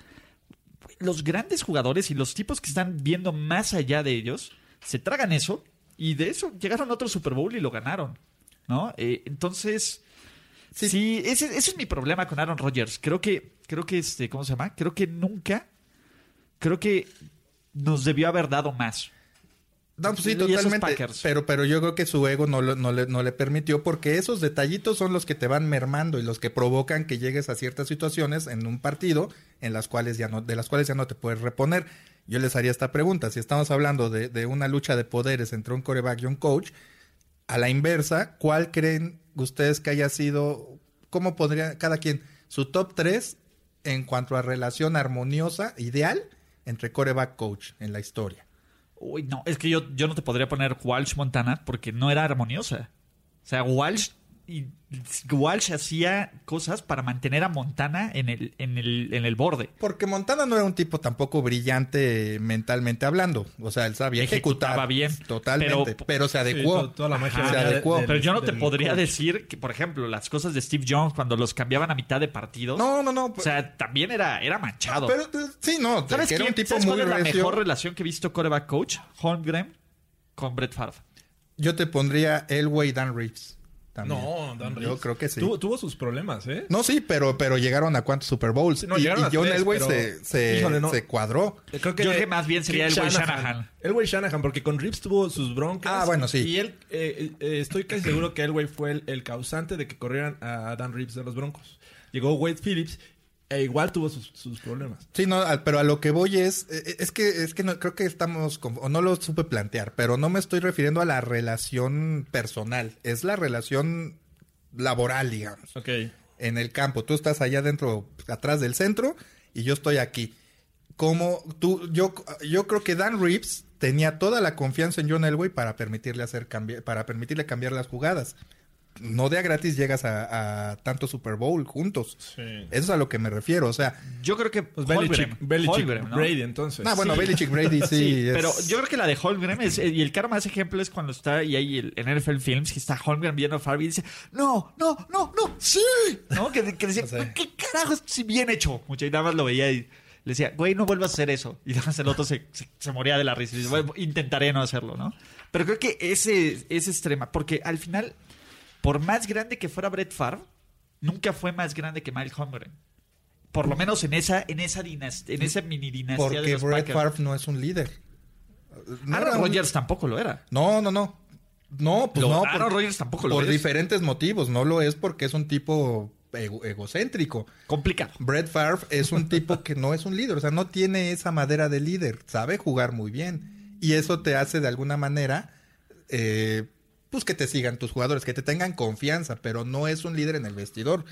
Los grandes jugadores y los tipos que están viendo más allá de ellos se tragan eso y de eso llegaron a otro Super Bowl y lo ganaron, ¿no? Eh, entonces, Sí. sí, ese, ese es mi problema con Aaron Rodgers. Creo que, creo que este, ¿cómo se llama? Creo que nunca, creo que nos debió haber dado más. No, pues sí, totalmente. Pero, pero yo creo que su ego no, lo- no, le, no le permitió porque esos detallitos son los que te van mermando y los que provocan que llegues a ciertas situaciones en un partido en las cuales ya no, de las cuales ya no te puedes reponer. Yo les haría esta pregunta. Si estamos hablando de, de una lucha de poderes entre un coreback y un coach, a la inversa, ¿cuál creen ustedes que haya sido, cómo podría cada quien, su top 3 en cuanto a relación armoniosa, ideal, entre coreback coach en la historia? Uy, no, es que yo, yo no te podría poner Walsh Montana porque no era armoniosa. O sea, Walsh, y, Walsh hacía cosas para mantener a Montana en el, en el, en el borde. Porque Montana no era un tipo tampoco brillante mentalmente hablando. O sea, él sabía Ejecutaba ejecutar bien, totalmente, pero, pero- se adecuó. to- toda la magia se de- adecuó. Pero yo no te podría coach. decir que, por ejemplo, las cosas de Steve Jones cuando los cambiaban a mitad de partidos. No, no, no. O sea, también era, era manchado. pero eh, sí, no, ¿Sabes, que era quién- un tipo ¿sabes muy cuál es la mejor relación que he visto coreback coach? Holmgren con Brett Favre. Yo te pondría Elway y Dan Reeves. También. No, Dan Yo Reeves. creo que sí. Tuvo, tuvo sus problemas, ¿eh? No, sí, pero, pero llegaron a cuántos Super Bowls. no, y, llegaron y a John tres, Elway pero- se, se, Híjole, no. se cuadró. Creo Yo creo que más bien sería que Elway Shanahan. Elway Shanahan, porque con Reeves tuvo sus broncas. Ah, bueno, sí. Y él, eh, eh, estoy casi seguro que Elway fue el, el causante de que corrieran a Dan Reeves de los Broncos. Llegó Wade Phillips e igual tuvo sus, sus problemas. Sí, no, pero a lo que voy es, eh, es que, es que no, creo que estamos, con- o no lo supe plantear, pero no me estoy refiriendo a la relación personal, es la relación laboral, digamos, Ok. en el campo. Tú estás allá dentro, atrás del centro, y yo estoy aquí. Como tú, yo, yo creo que Dan Reeves tenía toda la confianza en John Elway para permitirle hacer cambiar, para permitirle cambiar las jugadas. No de a gratis llegas a, a tanto Super Bowl juntos. Sí. Eso es a lo que me refiero. O sea, Yo creo que Pues Holmgren. Belichick, Belichick Holmgren, ¿no? Brady, entonces. Ah, bueno, Sí. Belichick Brady sí. Sí, es- pero yo creo que la de Holmgren es, y el cara más ejemplo es cuando está y hay el, en NFL Films que está Holmgren viendo a Favre y dice, no, no, no, no, sí, ¿no? Que, que decía, No sé. ¿qué carajos? Sí, bien hecho. Mucho y nada más lo veía y le decía, güey, no vuelvas a hacer eso. Y nada más el otro se, se- se moría de la risa y dice, "Bueno, intentaré no hacerlo, ¿no? Pero creo que ese es extrema, porque al final, por más grande que fuera Brett Favre, nunca fue más grande que Mike Holmgren. Por lo menos en esa, en esa dinastía, en esa mini dinastía de porque los Brett. Favre no es un líder. No, Aaron un- Rodgers tampoco lo era. no, no, no. No, pues Lo- no. Aaron Rodgers tampoco lo Por es. diferentes motivos. No lo es porque es un tipo ego- egocéntrico. Complicado. Brett Favre es un tipo que no es un líder, o sea, no tiene esa madera de líder, sabe jugar muy bien. Y eso te hace de alguna manera, eh, pues que te sigan tus jugadores, que te tengan confianza, pero no es un líder en el vestidor.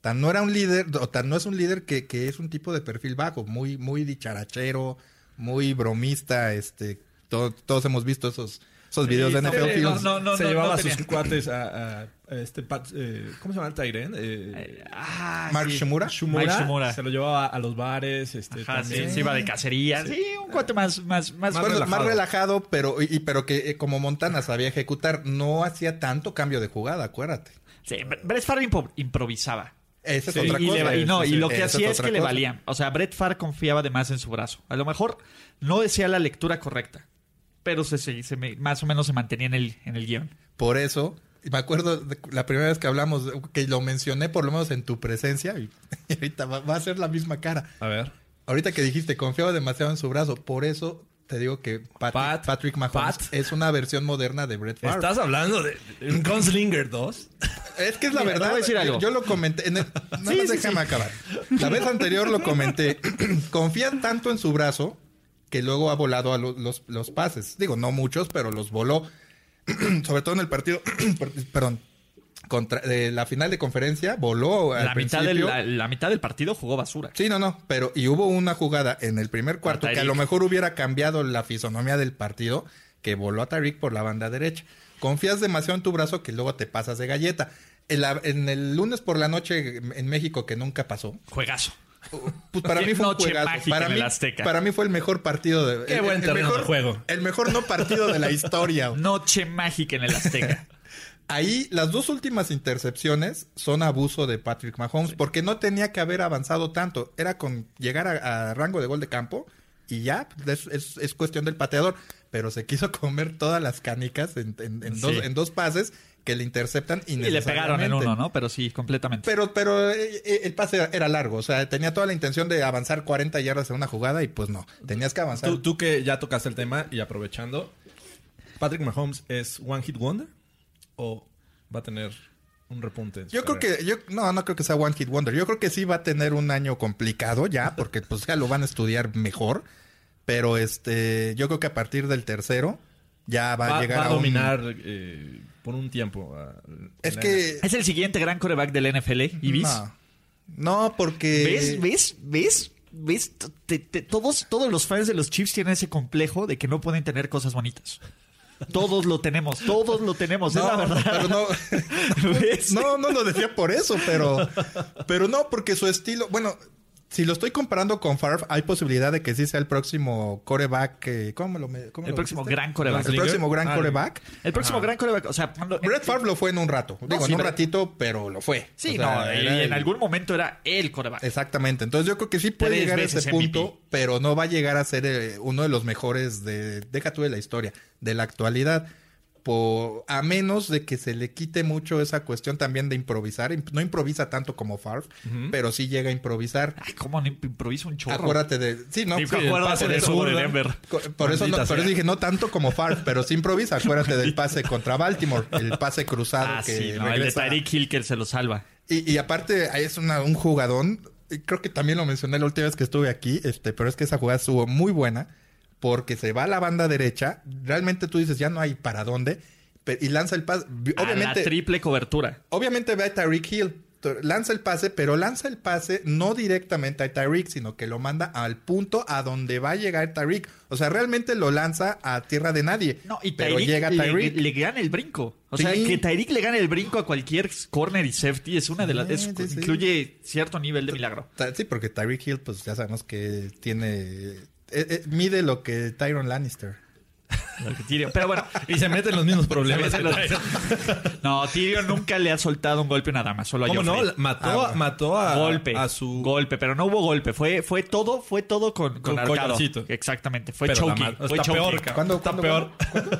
Tan no era un líder, o tan no es un líder que, que es un tipo de perfil bajo, muy, muy dicharachero, muy bromista, este, to- todos hemos visto esos, esos videos de no, NFL no, Films. no, no, se no, llevaba no a sus cuates a este Pat- eh, ¿cómo se llama el Tyren? Eh, Ah, Mark sí. Shimura. Mike Shimura. se lo llevaba a los bares, este Ajá, sí, también. se iba de cacería. Sí, un cuate más, más, más, Más relajado. más relajado, pero, y, pero que eh, como Montana sabía ejecutar, no hacía tanto cambio de jugada, acuérdate. Sí, Brett Favre impo- improvisaba. Esa es otra y, cosa. le- y no, y lo que es hacía es que le valían. O sea, Brett Favre confiaba de más en su brazo. A lo mejor no decía la lectura correcta, pero se, se- más o menos se mantenía en el, en el guion. Por eso, me acuerdo de la primera vez que hablamos, que lo mencioné por lo menos en tu presencia, y, y ahorita va, va a ser la misma cara. A ver. Ahorita que dijiste, confiaba demasiado en su brazo, por eso te digo que Pat- Pat- Patrick Mahomes Pat. es una versión moderna de Brett Favre. ¿Estás hablando de de un Gunslinger 2? Es que es la Mira, te verdad. voy a decir yo- algo. Yo, lo comenté. En el- nada Sí, déjame sí. acabar. La vez anterior lo comenté. Confía tanto en su brazo que luego ha volado a lo- los, los pases. Digo, no muchos, pero los voló. Sobre todo en el partido. perdón. Contra, de la final de conferencia voló al La mitad, del, la, la mitad del partido jugó basura. Sí, no, no, pero y hubo una jugada en el primer cuarto A que a lo mejor hubiera cambiado la fisonomía del partido, que voló a Tariq por la banda derecha. Confías demasiado en tu brazo que luego te pasas de galleta. En, la- en el lunes por la noche en México, que nunca pasó, Juegazo. Pues para mí fue un juegazo. Para en mí, el Azteca. para mí fue el mejor partido de. Qué el- buen el mejor, de juego. El mejor no partido de la historia. Noche mágica en el Azteca. Ahí las dos últimas intercepciones son abuso de Patrick Mahomes porque no tenía que haber avanzado tanto. Era con llegar a, a rango de gol de campo y ya es, es- es cuestión del pateador. Pero se quiso comer todas las canicas en, en- en dos, Sí. en dos pases que le interceptan y le pegaron en uno, ¿no? Pero sí, completamente. Pero, pero eh, eh, el pase era largo, o sea, tenía toda la intención de avanzar 40 yardas en una jugada y pues no, tenías que avanzar. Tú, tú que ya tocaste el tema y aprovechando, ¿Patrick Mahomes es One Hit Wonder o va a tener un repunte? en su Yo creo que, yo, no, no creo que sea One Hit Wonder. Yo creo que sí va a tener un año complicado ya, porque pues ya lo van a estudiar mejor. Pero este, yo creo que a partir del tercero ya va, va, a llegar va a a, un- dominar eh, por un tiempo. a- Es que Es el siguiente gran coreback del NFL, Ibis. no, no, porque ¿Ves? ¿Ves? ¿Ves? ¿Ves? Te- te- todos, todos los fans de los Chiefs tienen ese complejo de que no pueden tener cosas bonitas. Todos lo tenemos, todos lo tenemos, No, es la verdad. pero no, ¿Ves? no, no lo decía por eso, pero, pero no, porque su estilo, bueno, si lo estoy comparando con Favre, hay posibilidad de que sí sea el próximo coreback, que- ¿cómo lo, cómo El lo próximo dijiste? gran coreback. El próximo gran Ah, coreback. El próximo gran coreback, o sea, cuando- Brett Favre lo fue en un rato. Digo, sí, en un pero- ratito, pero lo fue. Sí, O sea, no, y en el- algún momento era el coreback. Exactamente. Entonces yo creo que sí puede Tres llegar a ese MVP. punto, pero no va a llegar a ser eh, uno de los mejores de, deja tú de la historia, de la actualidad. A menos de que se le quite mucho esa cuestión también de improvisar. Imp- No improvisa tanto como Favre, pero sí llega a improvisar. Ay, cómo no improvisa un chorro. Acuérdate de... Sí, ¿no? Sí, el pase de de. Denver. por eso, no- por eso dije no tanto como Favre, pero sí improvisa. Acuérdate del pase contra Baltimore, el pase cruzado Ah, que sí, no, el de Tyreek Hill que se lo salva. Y, y aparte, ahí es una- un jugadón. Creo que también lo mencioné la última vez que estuve aquí, este, pero es que esa jugada estuvo muy buena porque se va a la banda derecha. Realmente tú dices, ya no hay para dónde. Y lanza el pase. a la Obviamente, triple cobertura. obviamente ve a Tyreek Hill. Lanza el pase, pero lanza el pase no directamente a Tyreek, sino que lo manda al punto a donde va a llegar Tyreek. O sea, realmente lo lanza a tierra de nadie. No, y pero Tyreek llega le, Tyreek. le gana el brinco. O Sí. sea, que Tyreek le gane el brinco a cualquier corner y safety es una de las... Sí, es- sí, sí. Incluye cierto nivel de milagro. Sí, porque Tyreek Hill, pues ya sabemos que tiene. Eh, eh, mide lo que Tyron Lannister. Tyrion- Pero bueno, Y se meten los mismos problemas. Los- no, Tyrion nunca le ha soltado un golpe a una dama, solo a ¿Cómo no? Mató, Ah, mató a, golpe, a su... golpe, pero no hubo golpe, fue fue todo, fue todo con, con, Con arcado. collarcito. Exactamente, fue choking, fue choking. peor. ¿Cuándo, Está cuándo, peor. ¿cuándo,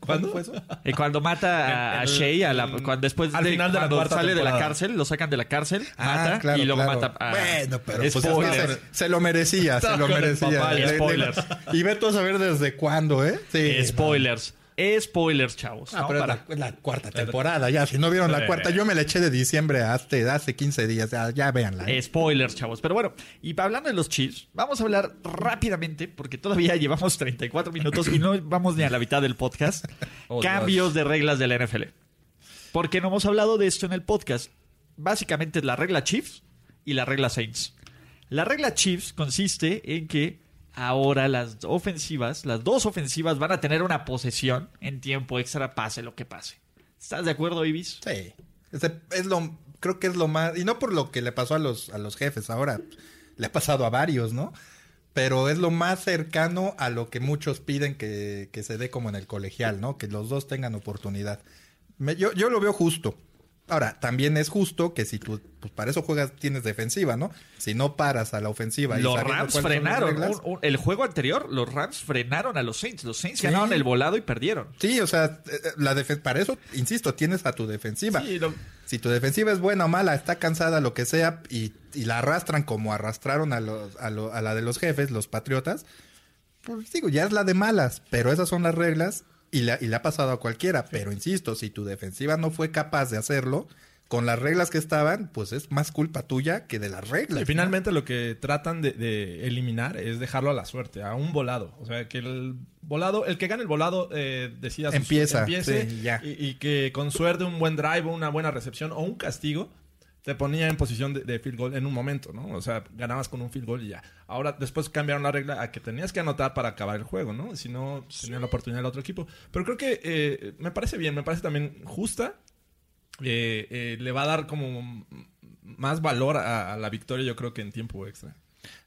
¿Cuándo fue eso? Y cuando mata a, a El- Shea, a la- cuando después al de, final de la cuarta sale de la cárcel, lo sacan de la cárcel, Ah, mata claro, y luego claro. mata a Bueno, pero pues, se, se lo merecía, se lo merecía. Y ve tú a saber desde cuándo, ¿eh? Sí. Spoilers. Spoilers, chavos. Ah, ¿no? pero Para- la, es la cuarta temporada, ya. Si no vieron la cuarta, yo me la eché de diciembre hasta hace 15 días. Ya, ya véanla. ¿eh? Spoilers, chavos. Pero bueno, y hablando de los Chiefs, vamos a hablar rápidamente, porque todavía llevamos 34 minutos y no vamos ni a la mitad del podcast. Oh, Cambios de reglas de la NFL. Porque no hemos hablado de esto en el podcast. Básicamente es la regla Chiefs y la regla Saints. La regla Chiefs consiste en que ahora las ofensivas, las dos ofensivas van a tener una posesión en tiempo extra, pase lo que pase. ¿Estás de acuerdo, Ibis? Sí. Es lo, creo que es lo más. Y no por lo que le pasó a los, a los jefes ahora. Le ha pasado a varios, ¿no? Pero es lo más cercano a lo que muchos piden que, que se dé como en el colegial, ¿no? Que los dos tengan oportunidad. Yo, yo lo veo justo. Ahora, también es justo que si tú, pues para eso juegas, tienes defensiva, ¿no? Si no paras a la ofensiva y Los sabiendo Rams frenaron. reglas- un- un- el juego anterior, los Rams frenaron a los Saints. Los Saints Sí. ganaron el volado y perdieron. Sí, o sea, eh, la defe- para eso, insisto, tienes a tu defensiva. Sí, lo- Si tu defensiva es buena o mala, está cansada, lo que sea, y, y la arrastran como arrastraron a, los, a, lo- a la de los jefes, los patriotas, pues digo, ya es la de malas, pero esas son las reglas y, le ha pasado a cualquiera. Pero insisto, si tu defensiva no fue capaz de hacerlo, con las reglas que estaban, pues es más culpa tuya que de las reglas. Y ¿no? finalmente lo que tratan de, de eliminar es dejarlo a la suerte, a un volado. O sea, que el volado, el que gane el volado eh, decida Empieza, empiece sí, ya. Y, y que con suerte un buen drive, una buena recepción o un castigo te ponía en posición de, de field goal en un momento, ¿no? O sea, ganabas con un field goal y ya. Ahora después cambiaron la regla a que tenías que anotar para acabar el juego, ¿no? Si no, tenía la oportunidad el otro equipo. Pero creo que eh, me parece bien, me parece también justa. Eh, eh, le va a dar como más valor a, a la victoria, yo creo que en tiempo extra.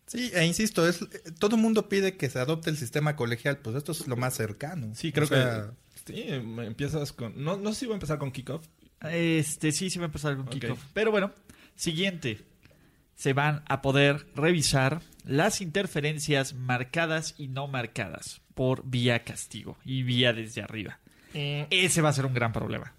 Sí, e insisto, es todo el mundo pide que se adopte el sistema colegial, pues esto es lo más cercano. Sí, creo O sea, que sí, em- empiezas con... No, no sé si voy a empezar con kickoff. Este sí, sí va a empezar con Ok. kickoff. Pero bueno, siguiente. Se van a poder revisar las interferencias marcadas y no marcadas por vía castigo y vía desde arriba. Ese va a ser un gran problema.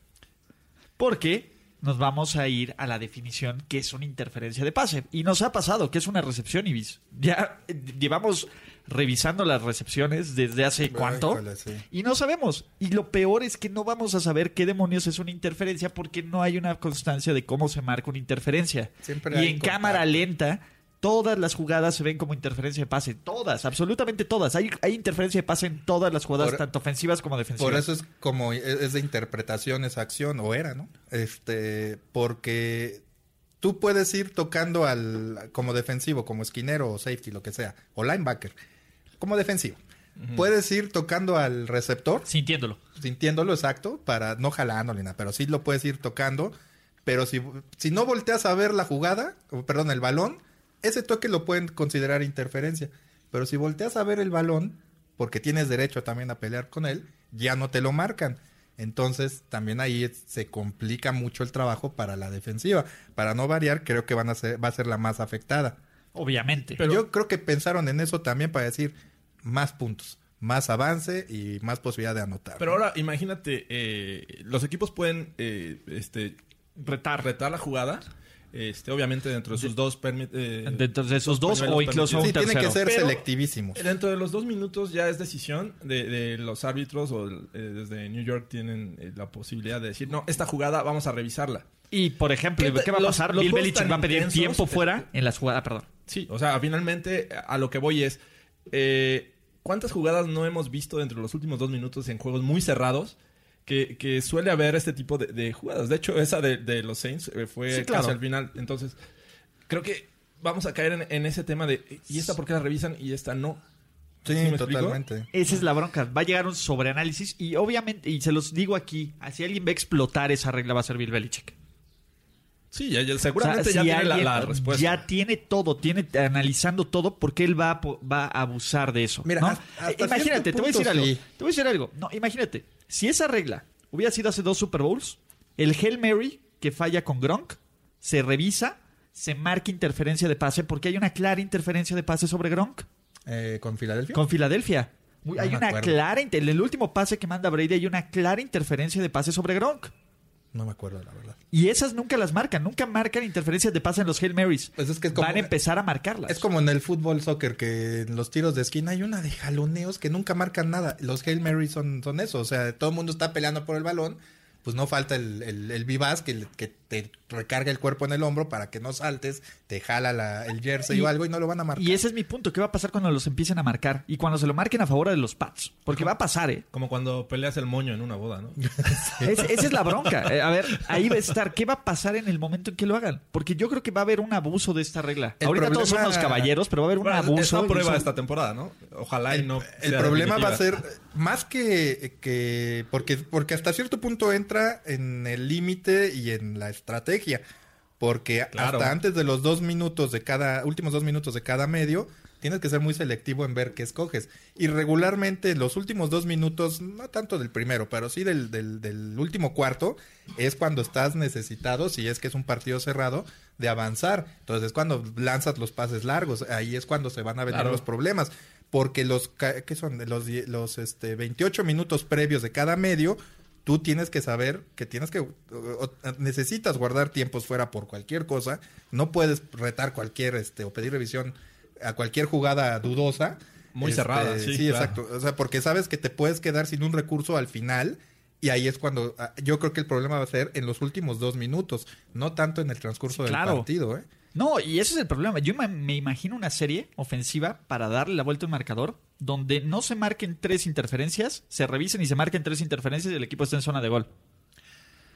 Porque nos vamos a ir a la definición que es una interferencia de pase. Y nos ha pasado que es una recepción, Ibis. Ya eh, llevamos revisando las recepciones desde hace cuánto. sí. Y no sabemos. Y lo peor es que no vamos a saber qué demonios es una interferencia porque no hay una constancia de cómo se marca una interferencia. Siempre y en contacto. cámara lenta, todas las jugadas se ven como interferencia de pase. Todas, absolutamente todas. Hay, hay interferencia de pase en todas las jugadas, Por- tanto ofensivas como defensivas. Por eso es como es es de interpretación esa acción o era, ¿no? Este, porque tú puedes ir tocando al como defensivo, como esquinero o safety, lo que sea, o linebacker, como defensivo. Puedes ir tocando al receptor, Sintiéndolo. sintiéndolo exacto, para no jalándole nada, pero sí lo puedes ir tocando. Pero si, si no volteas a ver la jugada, o perdón, el balón, ese toque lo pueden considerar interferencia. Pero si volteas a ver el balón, porque tienes derecho también a pelear con él, ya no te lo marcan. Entonces, también ahí se complica mucho el trabajo para la defensiva. Para no variar, creo que van a ser, va a ser la más afectada. Obviamente. Pero- Yo creo que pensaron en eso también para decir más puntos, más avance y más posibilidad de anotar. Pero ahora imagínate, eh, los equipos pueden eh, este, retar, retar la jugada. Este, obviamente dentro de sus dos eh, Dentro de esos dos o incluso un sí, tienen que tercero. ser Pero- selectivísimos. Dentro de los dos minutos ya es decisión de, de los árbitros o eh, desde New York tienen eh, la posibilidad de decir, no, esta jugada vamos a revisarla. Y por ejemplo, ¿Qué ¿qué, te- va a los- pasar? los Bill Belichick va a pedir intensos, tiempo fuera en las jugadas, perdón. Sí, o sea, finalmente a lo que voy es, eh, ¿cuántas jugadas no hemos visto dentro de los últimos dos minutos en juegos muy cerrados? Que, que suele haber este tipo de, de jugadas. De hecho, esa de, de los Saints eh, fue Sí, claro. casi al final. Entonces, creo que vamos a caer en, en ese tema de, ¿y esta por qué la revisan y esta no? Sí, explico? totalmente. Esa es la bronca. Va a llegar un sobreanálisis y obviamente, y se los digo aquí, si alguien va a explotar esa regla va a ser Bill Belichick. Sí, ya, ya- O sea, seguramente si ya tiene la, la respuesta. Ya tiene todo, tiene analizando todo porque él va a, va a abusar de eso. Mira, ¿no? hasta- hasta imagínate, te voy a decir punto, algo. sí. Te voy a decir algo. No, imagínate, si esa regla hubiera sido hace dos Super Bowls, el Hail Mary que falla con Gronk se revisa, se marca interferencia de pase porque hay una clara interferencia de pase sobre Gronk Eh, ¿Con Filadelfia? con Filadelfia. Uy, No hay una acuerdo. clara, en el último pase que manda Brady hay una clara interferencia de pase sobre Gronk. No me acuerdo, la verdad. Y esas nunca las marcan, nunca marcan interferencias de pase en los Hail Marys. Pues es que es como- Van a empezar a marcarlas. Es como en el fútbol soccer que en los tiros de esquina hay una de jaloneos que nunca marcan nada. Los Hail Mary son, son eso. O sea, todo el mundo está peleando por el balón. Pues no falta el, el, el vivaz que, que te recarga el cuerpo en el hombro para que no saltes, te jala la- el jersey Y- o algo y no lo van a marcar. Y ese es mi punto. ¿Qué va a pasar cuando los empiecen a marcar? Y cuando se lo marquen a favor de los Pats. Porque va a pasar, ¿eh? Como cuando peleas el moño en una boda, ¿no? Es- esa es la bronca. Eh, a ver, ahí va a estar. ¿Qué va a pasar en el momento en que lo hagan? Porque yo creo que va a haber un abuso de esta regla. El Ahorita todos problema- somos caballeros, pero va a haber un Bueno, abuso. es una prueba son- esta temporada, ¿no? Ojalá y no. el problema va a ser más que, que porque, porque hasta cierto punto entra en el límite y en la estrategia. Porque Claro. hasta antes de los dos minutos de cada, últimos dos minutos de cada medio, tienes que ser muy selectivo en ver qué escoges. Y regularmente los últimos dos minutos, no tanto del primero, pero sí del, del, del último cuarto, es cuando estás necesitado, si es que es un partido cerrado, de avanzar. Entonces es cuando lanzas los pases largos, ahí es cuando se van a venir Claro. los problemas. Porque los, ¿qué son? Los, los este, 28 minutos previos de cada medio, tú tienes que saber que tienes que, o- o- necesitas guardar tiempos fuera por cualquier cosa. No puedes retar cualquier, este, o pedir revisión a cualquier jugada dudosa. Muy Este, cerrada, sí, Sí, claro. exacto. O sea, porque sabes que te puedes quedar sin un recurso al final. Y ahí es cuando ah, yo creo que el problema va a ser en los últimos dos minutos, no tanto en el transcurso del claro. partido, ¿eh? No, y ese es el problema. Yo me, imagino una serie ofensiva para darle la vuelta al marcador donde no se marquen tres interferencias, se revisen y se marquen tres interferencias y el equipo está en zona de gol.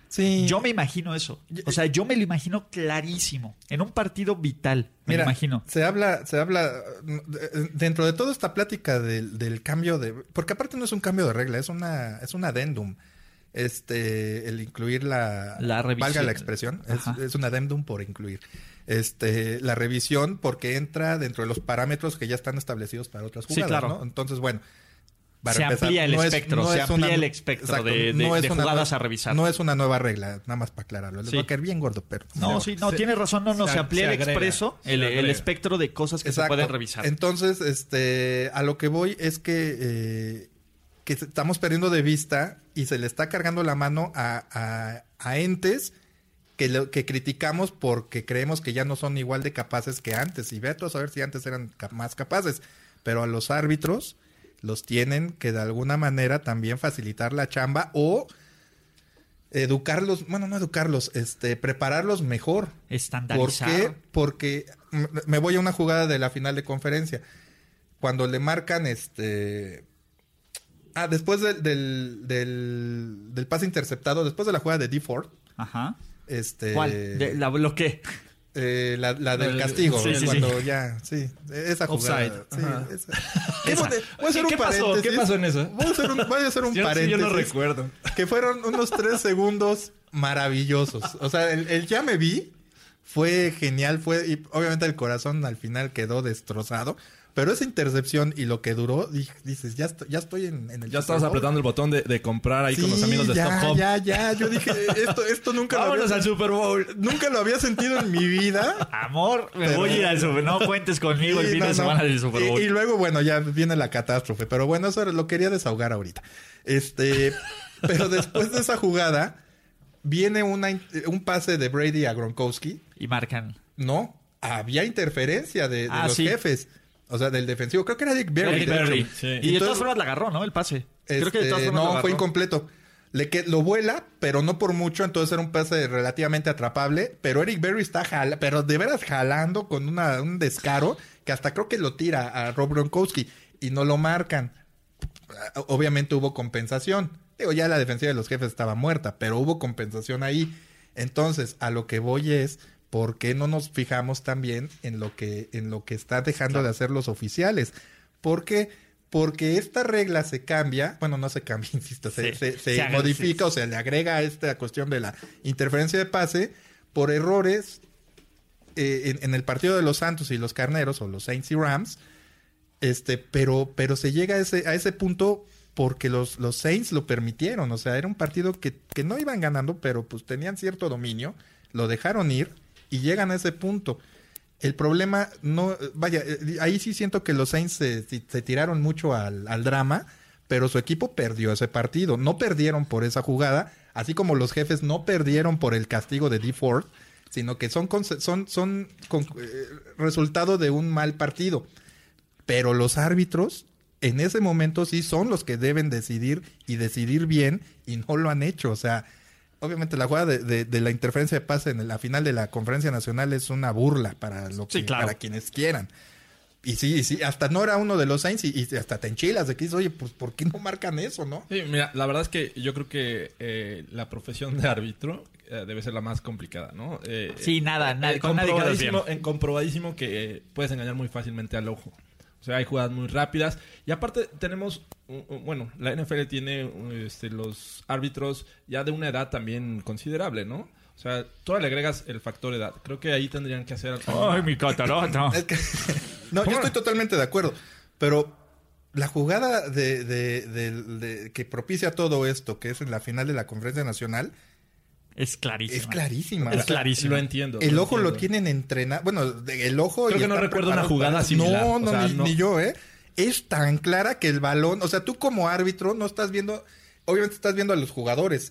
Sí. Yo me imagino eso. O sea, yo me lo imagino clarísimo. En un partido vital, me lo imagino. Se habla, se habla eh, dentro de toda esta plática del, del cambio de, porque aparte no es un cambio de regla, es una, es un adendum. Este, el incluir la, La revisión. valga la expresión, es, es un adendum por incluir. Este, la revisión porque entra dentro de los parámetros que ya están establecidos para otras Sí, jugadas, claro. ¿no? Entonces, bueno. para Se empezar, amplía el no es- espectro, no se es amplía una- el espectro exacto, de, de- no es de jugadas a revisar. No es una nueva regla, nada más para aclararlo. Les Sí. va a caer bien gordo, pero. No, sí, no, Se- tienes razón, no, no, se amplía se el expreso, el, el espectro de cosas que se pueden revisar. Entonces, este, a lo que voy es que, eh, que estamos perdiendo de vista y se le está cargando la mano a, a- a entes que, lo- que criticamos porque creemos que ya no son igual de capaces que antes. Y ve a saber si antes eran más capaces. Pero a los árbitros los tienen que de alguna manera también facilitar la chamba o educarlos, bueno, no educarlos, este, prepararlos mejor. ¿Por Estandarizar. qué? Porque me voy a una jugada de la final de conferencia. Cuando le marcan este. Ah, después del, del, del, del pase interceptado, después de la jugada de D. Ford, Ajá. este. ¿Cuál? De- la bloqueé. eh, la, la del El- castigo, sí, sí, cuando ya, sí, esa jugada. Offside. Sí, Ajá. esa. ¿Qué voy a- voy a hacer ¿Qué- un qué pasó? paréntesis. ¿Qué pasó en eso? Voy a hacer un, voy a hacer un Yo, sí, paréntesis. yo no recuerdo. Que fueron unos tres segundos maravillosos. O sea, el, el ya me vi fue genial. Fue, y obviamente el corazón al final quedó destrozado. Pero esa intercepción y lo que duró, di- dices, ya, estoy- ya estoy en, en el Ya estabas Bowl. apretando el botón de, de comprar ahí con los amigos de ya, Stop. Ya, ya, Yo dije, esto, esto nunca lo había, al Super Bowl. nunca lo había sentido en mi vida. Amor, me Pero- voy a ir al Super No cuentes conmigo el fin no, de no. semana del Super Bowl. Y, luego, bueno, ya viene la catástrofe. Pero bueno, eso lo quería desahogar ahorita. Este, pero después de esa jugada, viene una, un pase de Brady a Gronkowski. Y marcan. No, había interferencia de, de Ah, los sí. jefes. O sea, del defensivo. Creo que era Dick Berry. De sí. Y de Entonces- todas formas la agarró, ¿no? El pase. Creo que de Este, todas formas lo no, agarró. fue incompleto. Le que, lo vuela, pero no por mucho, entonces era un pase relativamente atrapable. Pero Eric Berry está jala, pero de veras jalando con una, un descaro que hasta creo que lo tira a Rob Gronkowski y no lo marcan. Obviamente hubo compensación. Digo, ya la defensiva de los jefes estaba muerta, pero hubo compensación ahí. Entonces, a lo que voy es, ¿por qué no nos fijamos también en lo que, en lo que están dejando de hacer los oficiales? ¿Por qué? Porque esta regla se cambia, bueno, no se cambia, insisto, se, Sí, se- se se haga- modifica o se le agrega a esta cuestión de la interferencia de pase por errores eh, en, en el partido de los Santos y los Carneros, o los Saints y Rams, este, pero, pero se llega a ese, a ese punto porque los, los Saints lo permitieron. O sea, era un partido que, que no iban ganando, pero pues tenían cierto dominio, lo dejaron ir y llegan a ese punto. El problema no, vaya, eh, ahí sí siento que los Saints se, tiraron mucho al, al drama, pero su equipo perdió ese partido. No perdieron por esa jugada, Así como los jefes no perdieron por el castigo de D. Ford, sino que son, son, son eh, resultado de un mal partido. Pero los árbitros en ese momento sí son los que deben decidir y decidir bien y no lo han hecho. O sea, obviamente la jugada de, la interferencia de pase en la final de la conferencia nacional es una burla para, lo que, para quienes quieran. Y sí, sí, hasta no era uno de los Saints y, hasta te enchilas de que dices, oye, pues ¿por qué no marcan eso, no? Sí, mira, la verdad es que yo creo que eh, la profesión de árbitro eh, debe ser la más complicada, ¿no? Eh, sí, nada, nada, con comprobadísimo, en comprobadísimo que puedes engañar muy fácilmente al ojo. O sea, hay jugadas muy rápidas. Y aparte tenemos, bueno, la NFL tiene este, los árbitros ya de una edad también considerable, ¿no? O sea, tú le agregas el factor edad. Creo que ahí tendrían que hacer... ¡Ay, mi catarata! no, yo estoy totalmente de acuerdo. Pero la jugada de, que propicia todo esto, que es en la final de la conferencia nacional, es clarísima. Es clarísima. Es clarísima. Lo entiendo. El ojo lo tienen entrenado. Bueno, el ojo. Creo que no recuerdo una jugada similar. No, no, ni, yo, ¿eh? Es tan clara que el balón. O sea, tú como árbitro no estás viendo. Obviamente estás viendo a los jugadores.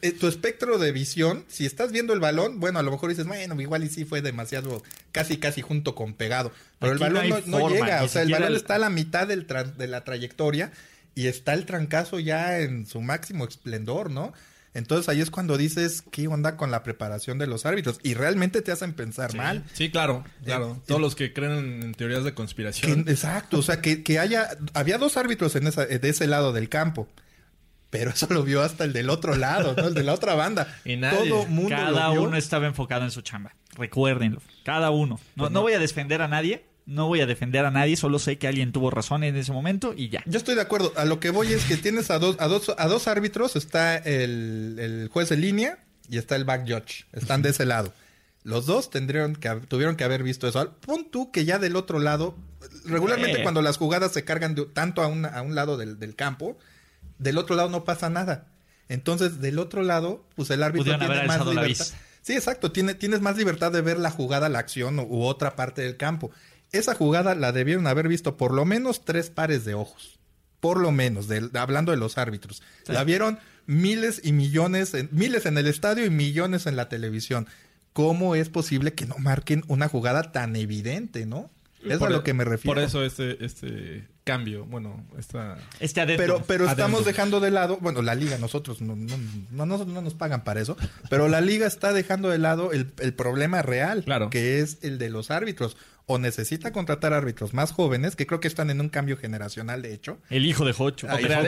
Eh, tu espectro de visión, si estás viendo el balón, bueno, a lo mejor dices, bueno, igual y sí fue demasiado, casi, casi junto con pegado. Pero el balón no, llega, o sea, el balón está a la mitad del de la trayectoria y está el trancazo ya en su máximo esplendor, ¿no? Entonces ahí es cuando dices, ¿qué onda con la preparación de los árbitros? Y realmente te hacen pensar mal. Sí, claro, claro. Todos los que creen en teorías de conspiración. exacto, o sea, que, que, haya... Había dos árbitros en esa, de ese lado del campo. Pero eso lo vio hasta el del otro lado, ¿no? El de la otra banda. Y Todo mundo Cada uno estaba enfocado en su chamba. Recuérdenlo. Cada uno. no, no voy a defender a nadie, no voy a defender a nadie, solo sé que alguien tuvo razón en ese momento y ya. Yo estoy de acuerdo. A lo que voy es que tienes a dos, a dos, a dos árbitros. Está el, juez de línea y está el back judge. Están de ese lado. Los dos tendrían que, tuvieron que haber visto eso. Pon tú que ya del otro lado, regularmente eh. cuando las jugadas se cargan tanto a, a un lado del, campo, del otro lado no pasa nada. Entonces, del otro lado, pues el árbitro tiene más libertad. Sí, exacto. Tiene, tienes más libertad de ver la jugada, la acción u otra parte del campo esa jugada la debieron haber visto por lo menos tres pares de ojos. Por lo menos, hablando de los árbitros. La vieron miles y millones, miles en el estadio y millones en la televisión. ¿Cómo es posible que no marquen una jugada tan evidente, no? Es a lo e- que me refiero. Por eso este, este cambio, bueno, esta... Este Pero, pero estamos dejando de lado, bueno, la liga, nosotros no, no, no, no, nos pagan para eso, pero la liga está dejando de lado el, el problema real, claro. que es el de los árbitros o necesita contratar árbitros más jóvenes, que creo que están en un cambio generacional, de hecho. El hijo de Hocho. crear,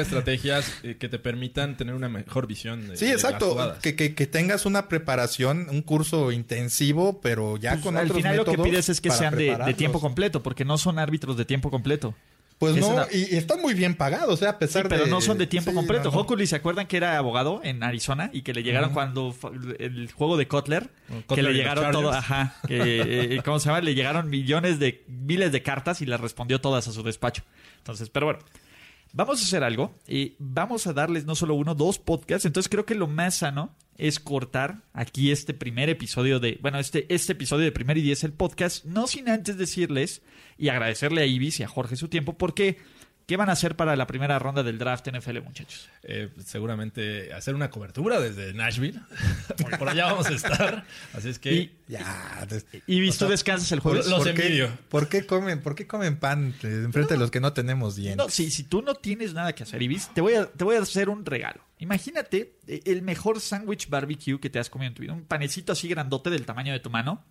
estrategias eh, que te permitan tener una mejor visión. De, sí, exacto. que, que, tengas una preparación, un curso intensivo, pero ya pues, con al final lo que pides es que sean de tiempo completo, porque no son árbitros de tiempo completo. Pues no, y, están muy bien pagados, ¿eh? a pesar pero no son de tiempo completo. No, ¿se acuerdan que era abogado en Arizona? Y que le llegaron cuando el juego de Kotler, que le llegaron todo, ajá, que, eh, ¿cómo se llama? Le llegaron millones de, miles de cartas y las respondió todas a su despacho. Entonces, pero bueno. Vamos a hacer algo y vamos a darles no solo uno, dos podcasts. Entonces creo que lo más sano es cortar aquí este primer episodio de, bueno, este, este episodio de Primer y Diez, el podcast, no sin antes decirles y agradecerle a Ibis y a Jorge su tiempo, porque ¿Qué van a hacer para la primera ronda del draft NFL, muchachos? Eh, seguramente hacer una cobertura desde Nashville. por allá vamos a estar. Así es que. Y, ya. Y tú descansas el jueves. Los ¿Por qué, ¿Por qué comen, por qué comen pan enfrente de los que no tenemos dientes? No, si, si tú no tienes nada que hacer, Ibis, te voy a, te voy a hacer un regalo. Imagínate eh, el mejor sándwich barbecue que te has comido en tu vida. Un panecito así grandote del tamaño de tu mano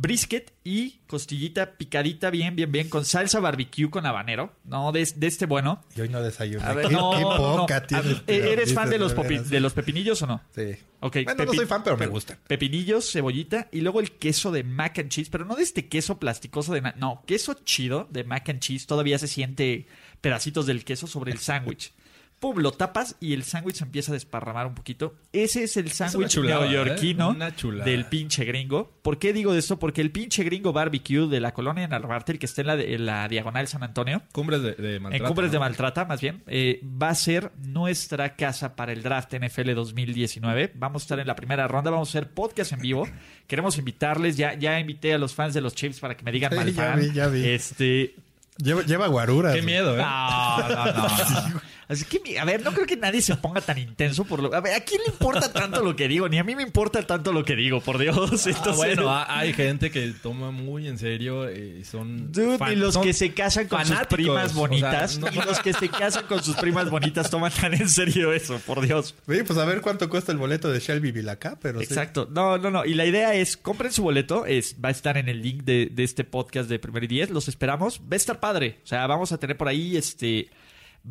brisket y costillita picadita bien, bien, bien, con salsa barbecue con habanero, ¿no? De, este bueno. Y hoy no desayuno. ¿Qué, poca tienes, ¿Eres fan de los, de los pepinillos o no? Sí. Okay, bueno, no soy fan, pero me gusta. Pepinillos, cebollita y luego el queso de mac and cheese, pero no de este queso plasticoso de... No, queso chido de mac and cheese. Todavía se siente pedacitos del queso sobre el sándwich. Pum, lo tapas y el sándwich empieza a desparramar un poquito. Ese es el sándwich neoyorquino ¿eh? del pinche gringo. ¿Por qué digo esto? Porque el pinche gringo barbecue de la colonia Narvarte, el que está en la, diagonal San Antonio. Cumbres de, Maltrata. En Cumbres de Maltrata, más bien. Eh, va a ser nuestra casa para el draft NFL 2019. Vamos a estar en la primera ronda. Vamos a hacer podcast en vivo. Queremos invitarles. Ya, ya invité a los fans de los Chiefs para que me digan mal Ya vi, ya vi. Este. Lleva, lleva guaruras. Qué miedo, ¿eh? No, no, no. Así que, a ver, no creo que nadie se ponga tan intenso por lo... A ver, ¿a quién le importa tanto lo que digo? Ni a mí me importa tanto lo que digo, por Dios. Ah, Entonces, bueno, ha- hay gente que toma muy en serio y son... Dude, fan- ni los son que se casan con sus fanáticos, primas o sea, bonitas, no- ni los que se casan con sus primas bonitas toman tan en serio eso, por Dios. Oye, pues a ver cuánto cuesta el boleto de Shelby Vilacá, pero sí. Exacto. No, no, no. Y la idea es, compren su boleto. Es, va a estar en el link de, de este podcast de Primer y Diez. Los esperamos. Va a estar padre. O sea, vamos a tener por ahí, este...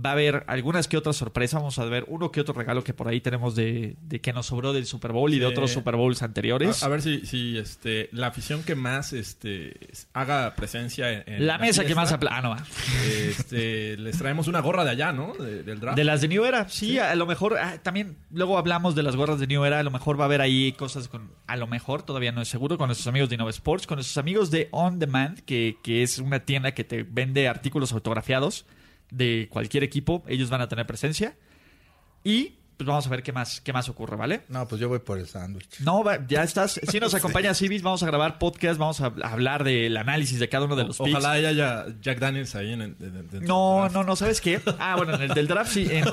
Va a haber algunas que otras sorpresas. Vamos a ver uno que otro regalo que por ahí tenemos de, de que nos sobró del Super Bowl y de otros Super Bowls anteriores. A, a ver si, si este, la afición que más este, haga presencia en, en la mesa que más... fiesta, apla- Ah, no, este, les traemos una gorra de allá, ¿no? De- del draft. De las de New Era, sí, a lo mejor ah, también luego hablamos de las gorras de New Era, a lo mejor va a haber ahí cosas con, a lo mejor todavía no es seguro, con nuestros amigos de Innova Sports, con nuestros amigos de On Demand, que, que es una tienda que te vende artículos autografiados de cualquier equipo, ellos van a tener presencia y pues vamos a ver qué más, qué más ocurre, ¿vale? No, pues yo voy por el sándwich. No, ya estás. Si nos acompaña Civis, vamos a grabar podcast, vamos a hablar del análisis de cada uno de los picks. Ojalá haya ya Jack Daniels ahí en el... dentro No, no, no, ¿sabes qué? Ah, bueno, en el del draft sí. En,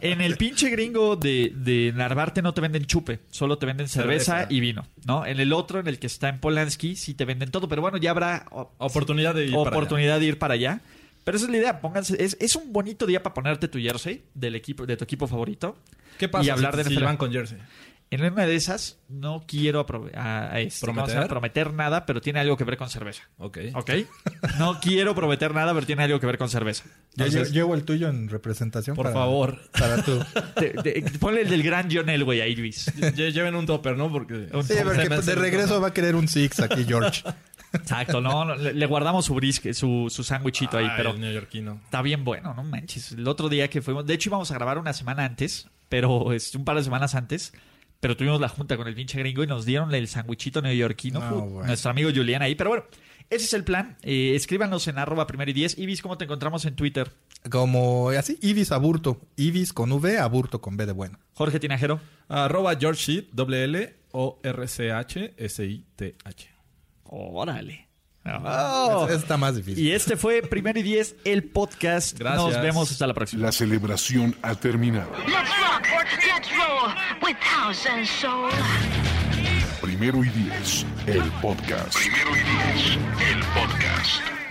en el pinche gringo de, de Narvarte no te venden chupe, solo te venden cerveza, Cerveza. y vino, ¿no? En el otro, en el que está en Polanski, sí te venden todo, pero bueno, ya habrá Oportunidad de ir para oportunidad de ir para allá. Pero esa es la idea, pónganse, es, es un bonito día para ponerte tu jersey del equipo, de tu equipo favorito. ¿Qué pasa y hablar si, de si van con jersey? En una de esas, no quiero aprove- a- a este. ¿Prometer? prometer nada, pero tiene algo que ver con cerveza. Ok. ¿Ok? No quiero prometer nada, pero tiene algo que ver con cerveza. Entonces, lle- llevo el tuyo en representación. Por para- favor. Para tú. te- te- ponle el del gran John Elway ahí, Luis. Lle- Lleven un topper, ¿no? Porque... Un Sí, porque de regreso va a querer un six aquí, George. Exacto, no, no, le, le guardamos su brisket, su, su sándwichito ahí, pero el neoyorquino. está bien bueno, no manches. El otro día que fuimos, de hecho íbamos a grabar una semana antes, pero es un par de semanas antes, pero tuvimos la junta con el pinche gringo y nos dieron el sándwichito neoyorquino, No, nuestro amigo Julián ahí, pero bueno. Ese es el plan. Eh, escríbanos en arroba primero y diez. Ibis, ¿cómo te encontramos en Twitter? Como así, Ibis Aburto. Ibis con V, Aburto con B de bueno. Jorge Tinajero. Arroba George Sheet, doble L O R C H S I T H. Órale. Oh. Es- Está más difícil. Y este fue Primero y Diez, el podcast. Gracias. Nos vemos hasta la próxima. La celebración ha terminado. Let's rock, let's roll with house and soul. Primero y diez, el podcast. Primero y diez, el podcast.